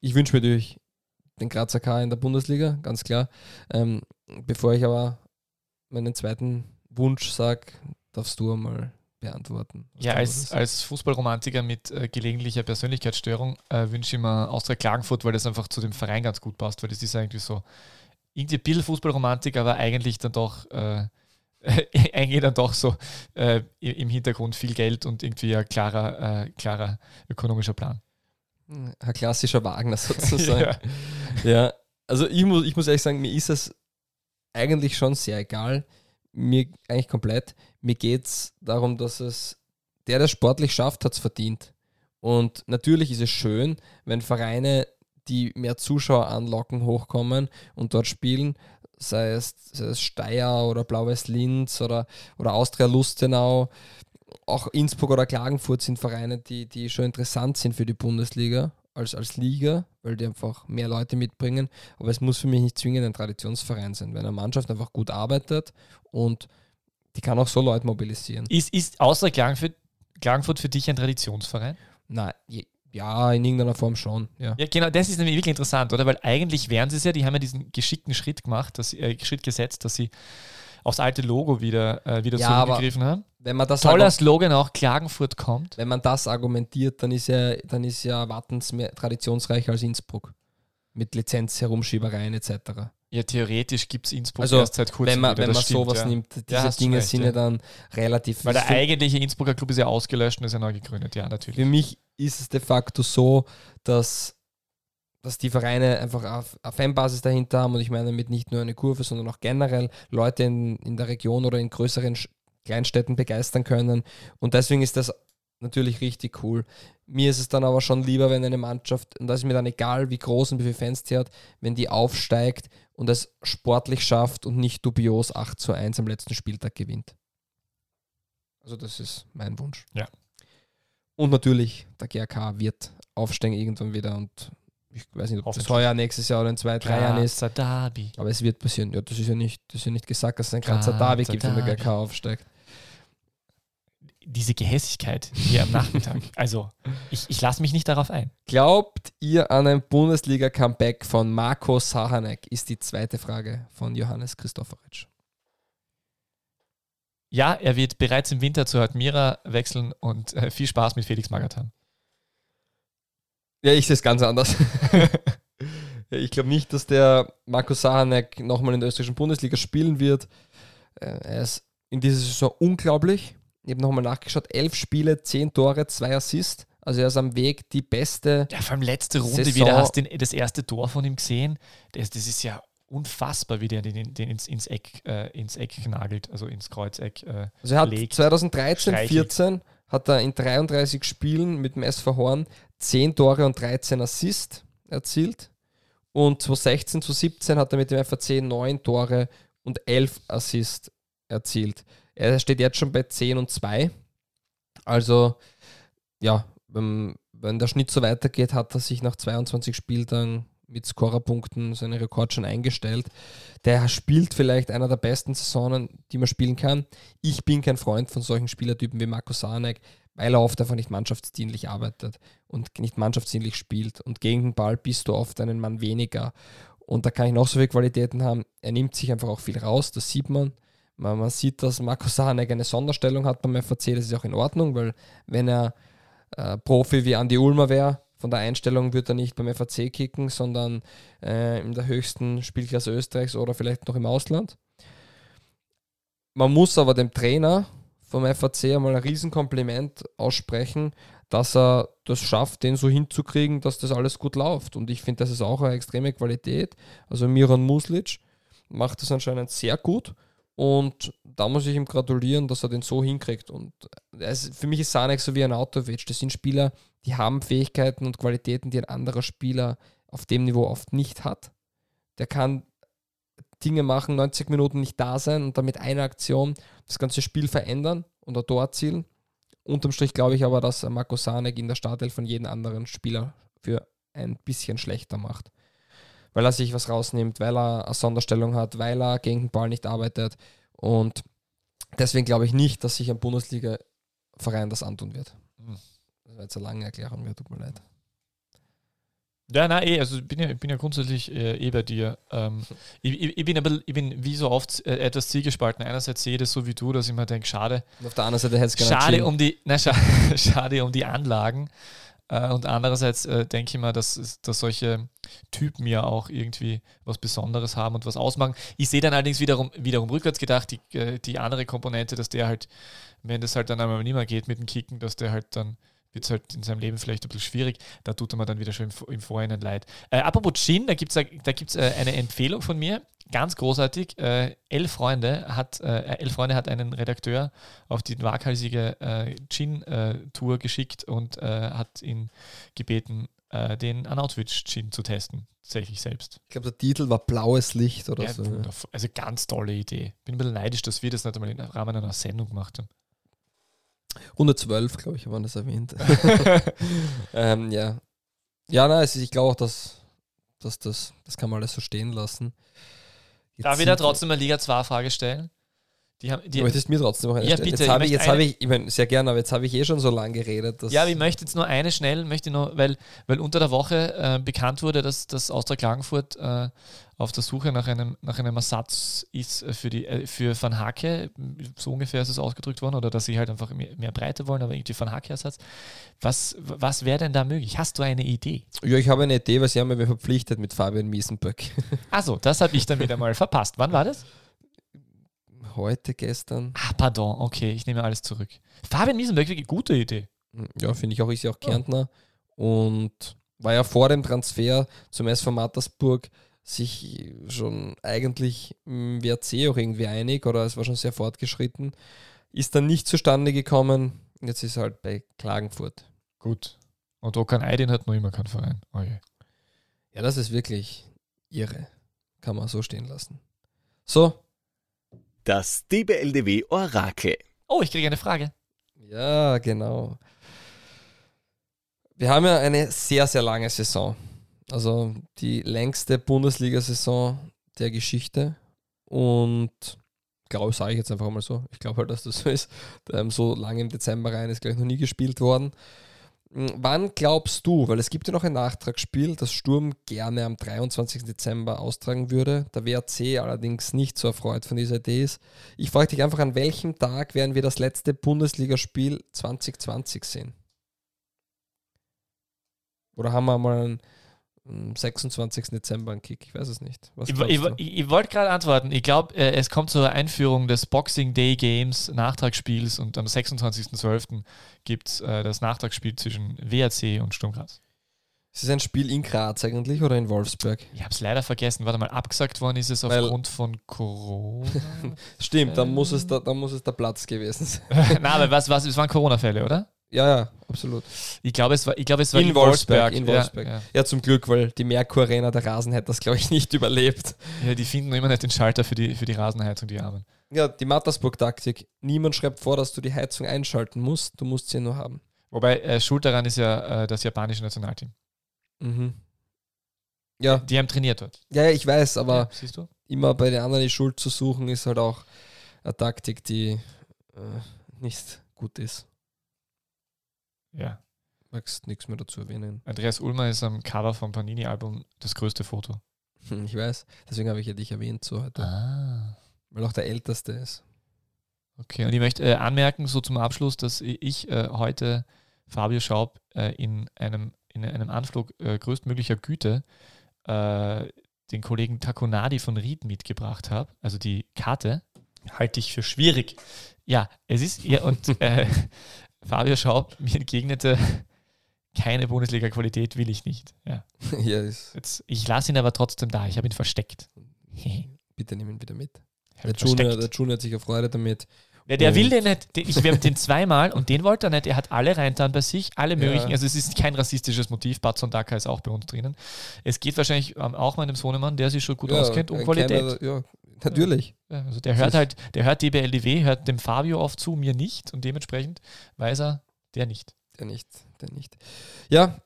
[SPEAKER 1] Ich wünsche mir natürlich den Grazer K in der Bundesliga, ganz klar. Ähm, bevor ich aber meinen zweiten Wunsch sage, darfst du einmal beantworten.
[SPEAKER 2] Ja, als, als Fußballromantiker mit äh, gelegentlicher Persönlichkeitsstörung äh, wünsche ich mir Austria Klagenfurt, weil das einfach zu dem Verein ganz gut passt, weil das ist eigentlich so irgendwie ein bisschen Fußballromantik, aber eigentlich dann doch äh, eigentlich dann doch so äh, im Hintergrund viel Geld und irgendwie ein klarer, äh, klarer ökonomischer Plan.
[SPEAKER 1] Ein klassischer Wagner sozusagen.
[SPEAKER 2] Ja.
[SPEAKER 1] Ja, also ich muss, ich muss ehrlich sagen, mir ist es eigentlich schon sehr egal. Mir eigentlich komplett. Mir geht es darum, dass es der, der sportlich schafft, hat es verdient. Und natürlich ist es schön, wenn Vereine, die mehr Zuschauer anlocken, hochkommen und dort spielen, sei es, sei es Steyr oder Blau-Weiß Linz oder, oder Austria Lustenau, auch Innsbruck oder Klagenfurt sind Vereine, die, die schon interessant sind für die Bundesliga als, als Liga, weil die einfach mehr Leute mitbringen. Aber es muss für mich nicht zwingend ein Traditionsverein sein, wenn eine Mannschaft einfach gut arbeitet und die kann auch so Leute mobilisieren.
[SPEAKER 2] Ist, ist Austria Klagenfurt, Klagenfurt für dich ein Traditionsverein?
[SPEAKER 1] Nein, ja, in irgendeiner Form schon. Ja.
[SPEAKER 2] Ja, genau, das ist nämlich wirklich interessant, oder? Weil eigentlich wären sie es ja, die haben ja diesen geschickten Schritt gemacht, dass äh, Schritt gesetzt, dass sie aufs alte Logo wieder, äh, wieder
[SPEAKER 1] Ja,
[SPEAKER 2] zurückgegriffen haben.
[SPEAKER 1] Wenn man das
[SPEAKER 2] Toller Slogan auch, Klagenfurt kommt.
[SPEAKER 1] wenn man das argumentiert, dann ist ja, dann ist ja Wattens mehr traditionsreicher als Innsbruck. Mit Lizenz, Herumschiebereien etc.
[SPEAKER 2] Ja, theoretisch gibt es Innsbruck
[SPEAKER 1] Also,
[SPEAKER 2] erst seit kurzem
[SPEAKER 1] Wenn man,
[SPEAKER 2] wieder,
[SPEAKER 1] wenn man
[SPEAKER 2] stimmt,
[SPEAKER 1] sowas
[SPEAKER 2] ja.
[SPEAKER 1] nimmt,
[SPEAKER 2] Ja,
[SPEAKER 1] diese
[SPEAKER 2] du
[SPEAKER 1] Dinge
[SPEAKER 2] recht,
[SPEAKER 1] sind
[SPEAKER 2] ja.
[SPEAKER 1] ja dann relativ.
[SPEAKER 2] Weil der eigentliche Innsbrucker Club ist ja ausgelöscht und ist ja neu gegründet, ja, natürlich.
[SPEAKER 1] für mich ist es de facto so, dass, dass die Vereine einfach eine eine Fanbasis dahinter haben und ich meine damit nicht nur eine Kurve, sondern auch generell Leute in, in der Region oder in größeren Kleinstädten begeistern können. Und deswegen ist das natürlich richtig cool. Mir ist es dann aber schon lieber, wenn eine Mannschaft, und das ist mir dann egal, wie groß und wie viele Fans die hat, wenn die aufsteigt und es sportlich schafft und nicht dubios 8 zu 1 am letzten Spieltag gewinnt. Also das ist mein Wunsch.
[SPEAKER 2] Ja.
[SPEAKER 1] Und natürlich, der GRK wird aufsteigen irgendwann wieder und ich weiß nicht, ob
[SPEAKER 2] Hoffentlich.
[SPEAKER 1] heuer, nächstes Jahr oder in zwei, drei Jahren ist.
[SPEAKER 2] Derby.
[SPEAKER 1] Aber es wird passieren. Ja, das ist ja nicht, das ist ja nicht gesagt, dass es ein Grazer Derby gibt, wenn der. GRK aufsteigt.
[SPEAKER 2] Diese Gehässigkeit hier am Nachmittag. Also, ich, ich lasse mich nicht darauf ein.
[SPEAKER 1] Glaubt ihr an ein Bundesliga-Comeback von Marco Sahanek? Ist die zweite Frage von Johannes Christofferitsch.
[SPEAKER 2] Ja, er wird bereits im Winter zu Admira wechseln und äh, viel Spaß mit Felix Magath haben.
[SPEAKER 1] Ja, ich sehe es ganz anders. ja, ich glaube nicht, dass der Marco Sahanek nochmal in der österreichischen Bundesliga spielen wird. Äh, Er ist in dieser Saison unglaublich. Ich habe nochmal nachgeschaut. Elf Spiele, zehn Tore, zwei Assists. Also er ist am Weg, die beste.
[SPEAKER 2] Ja, vor allem letzte Runde
[SPEAKER 1] Saison-
[SPEAKER 2] wieder hast du das erste Tor von ihm gesehen. Das, das ist ja unfassbar, wie der den, den ins, ins, Eck, äh, ins Eck knagelt, also ins Kreuzeck. Äh,
[SPEAKER 1] Also er hat
[SPEAKER 2] legt.
[SPEAKER 1] 2013,
[SPEAKER 2] streichelt.
[SPEAKER 1] 14 hat er in 33 Spielen mit dem SV Horn 10 Tore und 13 Assists erzielt. Und 2016 zu 17 hat er mit dem FAC 9 Tore und 11 Assists erzielt. Er steht jetzt schon bei 10 und 2. Also, ja, wenn, wenn der Schnitt so weitergeht, hat er sich nach 22 Spieltagen mit Scorerpunkten seinen Rekord schon eingestellt. Der spielt vielleicht einer der besten Saisonen, die man spielen kann. Ich bin kein Freund von solchen Spielertypen wie Marco Sanek, weil er oft einfach nicht mannschaftsdienlich arbeitet und nicht mannschaftsdienlich spielt. Und gegen den Ball bist du oft einen Mann weniger. Und da kann ich noch so viele Qualitäten haben. Er nimmt sich einfach auch viel raus, das sieht man. Man, man sieht, dass Marco Sanek eine Sonderstellung hat beim FAC, das ist auch in Ordnung, weil wenn er äh, Profi wie Andy Ulmer wäre, von der Einstellung wird er nicht beim FAC kicken, sondern äh, in der höchsten Spielklasse Österreichs oder vielleicht noch im Ausland. Man muss aber dem Trainer vom FAC einmal ein Riesenkompliment aussprechen, dass er das schafft, den so hinzukriegen, dass das alles gut läuft. Und ich finde, das ist auch eine extreme Qualität. Also Miran Muslic macht das anscheinend sehr gut. Und da muss ich ihm gratulieren, dass er den so hinkriegt. Und für mich ist Sanek so wie ein Autovic. Das sind Spieler, die haben Fähigkeiten und Qualitäten, die ein anderer Spieler auf dem Niveau oft nicht hat. Der kann Dinge machen, 90 Minuten nicht da sein und dann mit einer Aktion das ganze Spiel verändern und ein Tor erzielen. Unterm Strich glaube ich aber, dass Marco Sanek in der Startelf von jedem anderen Spieler für ein bisschen schlechter macht. Weil er sich was rausnimmt, weil er eine Sonderstellung hat, weil er gegen den Ball nicht arbeitet. Und deswegen glaube ich nicht, dass sich ein Bundesliga-Verein das antun wird.
[SPEAKER 2] Mhm.
[SPEAKER 1] Das war jetzt eine lange Erklärung, ja, tut mir leid.
[SPEAKER 2] Ja, nein, eh, also ich bin ja, bin ja grundsätzlich äh, eh bei dir. Ähm, ich, ich, ich bin ein bisschen, ich bin wie so oft äh, etwas zielgespalten. Einerseits sehe ich das so wie du, dass ich mir denke, schade,
[SPEAKER 1] Und auf der anderen Seite hätte es gerne
[SPEAKER 2] schade um die, nein, scha schade um die Anlagen. Äh, und andererseits äh, denke ich mir, dass, dass solche Typen ja auch irgendwie was Besonderes haben und was ausmachen. Ich sehe dann allerdings wiederum, wiederum rückwärts gedacht, die, äh, die andere Komponente, dass der halt, wenn das halt dann einmal nicht mehr geht mit dem Kicken, dass der halt dann wird es halt in seinem Leben vielleicht ein bisschen schwierig. Da tut er mir dann wieder schon im, im Vorhinein leid. Äh, apropos Gin, da gibt es da gibt's, äh, eine Empfehlung von mir. Ganz großartig. Äh, Elf Freunde hat, äh, Elf Freunde hat einen Redakteur auf die waghalsige äh, Gin-Tour geschickt und äh, hat ihn gebeten, äh, den Anautwitch-Gin zu testen. Tatsächlich selbst.
[SPEAKER 1] Ich glaube, der Titel war Blaues Licht oder
[SPEAKER 2] Ja,
[SPEAKER 1] so.
[SPEAKER 2] wundervoll. Also ganz tolle Idee. Bin ein bisschen neidisch, dass wir das nicht einmal im Rahmen einer Sendung gemacht haben.
[SPEAKER 1] Runde 12, glaube ich, waren das erwähnt. ähm, ja. Ja, nein, es ist, ich glaube auch, dass, dass das, das kann man alles so stehen lassen. Jetzt
[SPEAKER 2] Darf ich da trotzdem eine Liga 2-Frage stellen? Die haben, die,
[SPEAKER 1] Du möchtest mir trotzdem noch eine
[SPEAKER 2] Ja,
[SPEAKER 1] stellen.
[SPEAKER 2] bitte,
[SPEAKER 1] Jetzt habe
[SPEAKER 2] ich
[SPEAKER 1] jetzt habe ich, ich meine, sehr gerne, aber jetzt habe ich eh schon so lange geredet. Dass
[SPEAKER 2] Ja, aber ich möchte jetzt nur eine schnell, möchte nur, weil, weil unter der Woche äh, bekannt wurde, dass, dass Austria Klagenfurt äh, auf der Suche nach einem, nach einem Ersatz ist für, die, äh, für Van Hake, so ungefähr ist es ausgedrückt worden, oder dass sie halt einfach mehr, mehr Breite wollen, aber irgendwie Van Hake-Ersatz. Was, was wäre denn da möglich? Hast du eine Idee?
[SPEAKER 1] ja, ich habe eine Idee, weil sie haben mir verpflichtet mit Fabian Miesenböck.
[SPEAKER 2] Also, das habe ich dann wieder mal verpasst. Wann war das?
[SPEAKER 1] Heute, gestern.
[SPEAKER 2] Ah, pardon, okay, ich nehme alles zurück. Fabian Miesenberg, wirklich gute Idee.
[SPEAKER 1] Ja, finde ich auch, ist ja auch Kärntner. Und war ja vor dem Transfer zum SV Mattersburg sich schon eigentlich im WRC auch irgendwie einig oder es war schon sehr fortgeschritten. Ist dann nicht zustande gekommen. Jetzt ist er halt bei Klagenfurt.
[SPEAKER 2] Gut. Und Okan Aydin hat noch immer keinen Verein. Oh je.
[SPEAKER 1] Ja, das ist wirklich irre. Kann man so stehen lassen. So,
[SPEAKER 3] Das DBLDW Orakel.
[SPEAKER 2] Oh, ich kriege eine Frage.
[SPEAKER 1] Ja, genau. Wir haben ja eine sehr, sehr lange Saison. Also die längste Bundesliga-Saison der Geschichte. Und glaube, sage ich jetzt einfach mal so. Ich glaube halt, dass das so ist. Ähm, so lange im Dezember rein ist, gleich noch nie gespielt worden. M, Wann glaubst du, weil es gibt ja noch ein Nachtragsspiel, das Sturm gerne am 23. Dezember austragen würde, der WRC allerdings nicht so erfreut von dieser Idee ist. Ich frage dich einfach, an welchem Tag werden wir das letzte Bundesligaspiel 2020 sehen? Oder haben wir mal ein, am 26. Dezember ein Kick. Ich weiß es nicht. Was
[SPEAKER 2] Ich, ich, ich, ich wollte gerade antworten. Ich glaube, äh, es kommt zur Einführung des Boxing Day Games Nachtragsspiels und am 26.12. gibt es äh, das Nachtragsspiel zwischen WRC und Sturm Graz.
[SPEAKER 1] Ist es ein Spiel in Graz eigentlich oder in Wolfsburg?
[SPEAKER 2] Ich habe es leider vergessen. Warte mal, abgesagt worden ist es aufgrund von Corona.
[SPEAKER 1] Stimmt, dann muss
[SPEAKER 2] Ähm.
[SPEAKER 1] es, da, dann muss es der Platz gewesen sein.
[SPEAKER 2] Na, aber was, was, es waren Corona-Fälle, oder?
[SPEAKER 1] Ja, ja, absolut.
[SPEAKER 2] Ich glaube, es war, ich glaube, es war
[SPEAKER 1] In Wolfsburg, in
[SPEAKER 2] Ja,
[SPEAKER 1] Wolfsburg.
[SPEAKER 2] Ja,
[SPEAKER 1] Ja, zum Glück, weil die Merkur Arena, der Rasen hätte das, glaube ich, nicht überlebt.
[SPEAKER 2] ja, die finden immer nicht den Schalter für die, für die Rasenheizung, die Armen.
[SPEAKER 1] Ja, die Mattersburg-Taktik. Niemand schreibt vor, dass du die Heizung einschalten musst. Du musst sie nur haben.
[SPEAKER 2] Wobei, äh, schuld daran ist ja äh, das japanische Nationalteam.
[SPEAKER 1] Mhm. Ja,
[SPEAKER 2] Die haben trainiert dort.
[SPEAKER 1] ja, ich weiß, aber
[SPEAKER 2] ja, siehst du?
[SPEAKER 1] immer bei den anderen die Schuld zu suchen, ist halt auch eine Taktik, die äh, nicht gut ist.
[SPEAKER 2] Ja.
[SPEAKER 1] Magst nichts mehr dazu erwähnen.
[SPEAKER 2] Andreas Ulmer ist am Cover vom Panini-Album das größte Foto.
[SPEAKER 1] Hm, Ich weiß, deswegen habe ich ja dich erwähnt so heute,
[SPEAKER 2] Ah.
[SPEAKER 1] weil auch der älteste ist.
[SPEAKER 2] Okay, und ich möchte äh, anmerken, so zum Abschluss, dass ich äh, heute Fabio Schaub äh, in, einem, in einem Anflug äh, größtmöglicher Güte äh, den Kollegen Takonadi von Ried mitgebracht habe, also die Karte. Halte ich für schwierig. Ja, es ist, ja, und äh, Fabio Schaub mir entgegnete, keine Bundesliga-Qualität will ich nicht. Ja.
[SPEAKER 1] ja, ist,
[SPEAKER 2] Jetzt, ich lasse ihn aber trotzdem da, ich habe ihn versteckt.
[SPEAKER 1] bitte nimm ihn wieder mit. Der Junior, der Junior hat sich erfreut damit.
[SPEAKER 2] Ja, der
[SPEAKER 1] Und-
[SPEAKER 2] will den nicht. Ich, haben den zweimal und den wollte er nicht. Er hat alle reintan bei sich, alle möglichen.
[SPEAKER 1] Ja.
[SPEAKER 2] Also es ist kein rassistisches Motiv. Batson Daka ist auch bei uns drinnen. Es geht wahrscheinlich ähm, auch meinem Sohnemann, der sich schon gut auskennt, um Qualität.
[SPEAKER 1] kleiner- ja, natürlich.
[SPEAKER 2] Ja, also der hört halt, der hört DBLDW, hört dem Fabio oft zu, mir nicht. Und dementsprechend weiß er, der nicht.
[SPEAKER 1] Der nicht, der nicht. Ja,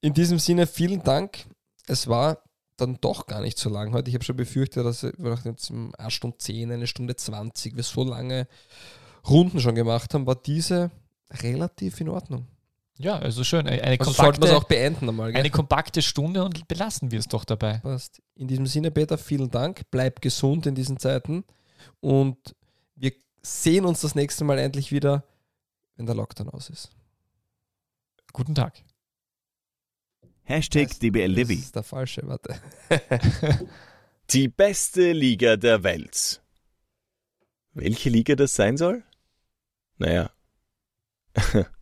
[SPEAKER 1] in diesem Sinne vielen Dank. Es war dann doch gar nicht so lang heute. Ich habe schon befürchtet, dass wir nach jetzt eine Stunde 10, eine Stunde 20, wir so lange Runden schon gemacht haben, war diese relativ in Ordnung.
[SPEAKER 2] Ja, also schön. Eine,
[SPEAKER 1] Also sollten
[SPEAKER 2] kompakte,
[SPEAKER 1] wir es auch beenden einmal. Gell?
[SPEAKER 2] eine kompakte Stunde und belassen wir es doch dabei.
[SPEAKER 1] Passt. In diesem Sinne, Peter, vielen Dank. Bleib gesund in diesen Zeiten und wir sehen uns das nächste Mal endlich wieder, wenn der Lockdown aus ist.
[SPEAKER 2] Guten Tag.
[SPEAKER 3] Hashtag
[SPEAKER 1] Das
[SPEAKER 3] DBLDW.
[SPEAKER 1] ist der falsche, warte.
[SPEAKER 3] Die beste Liga der Welt. Welche Liga das sein soll? Naja.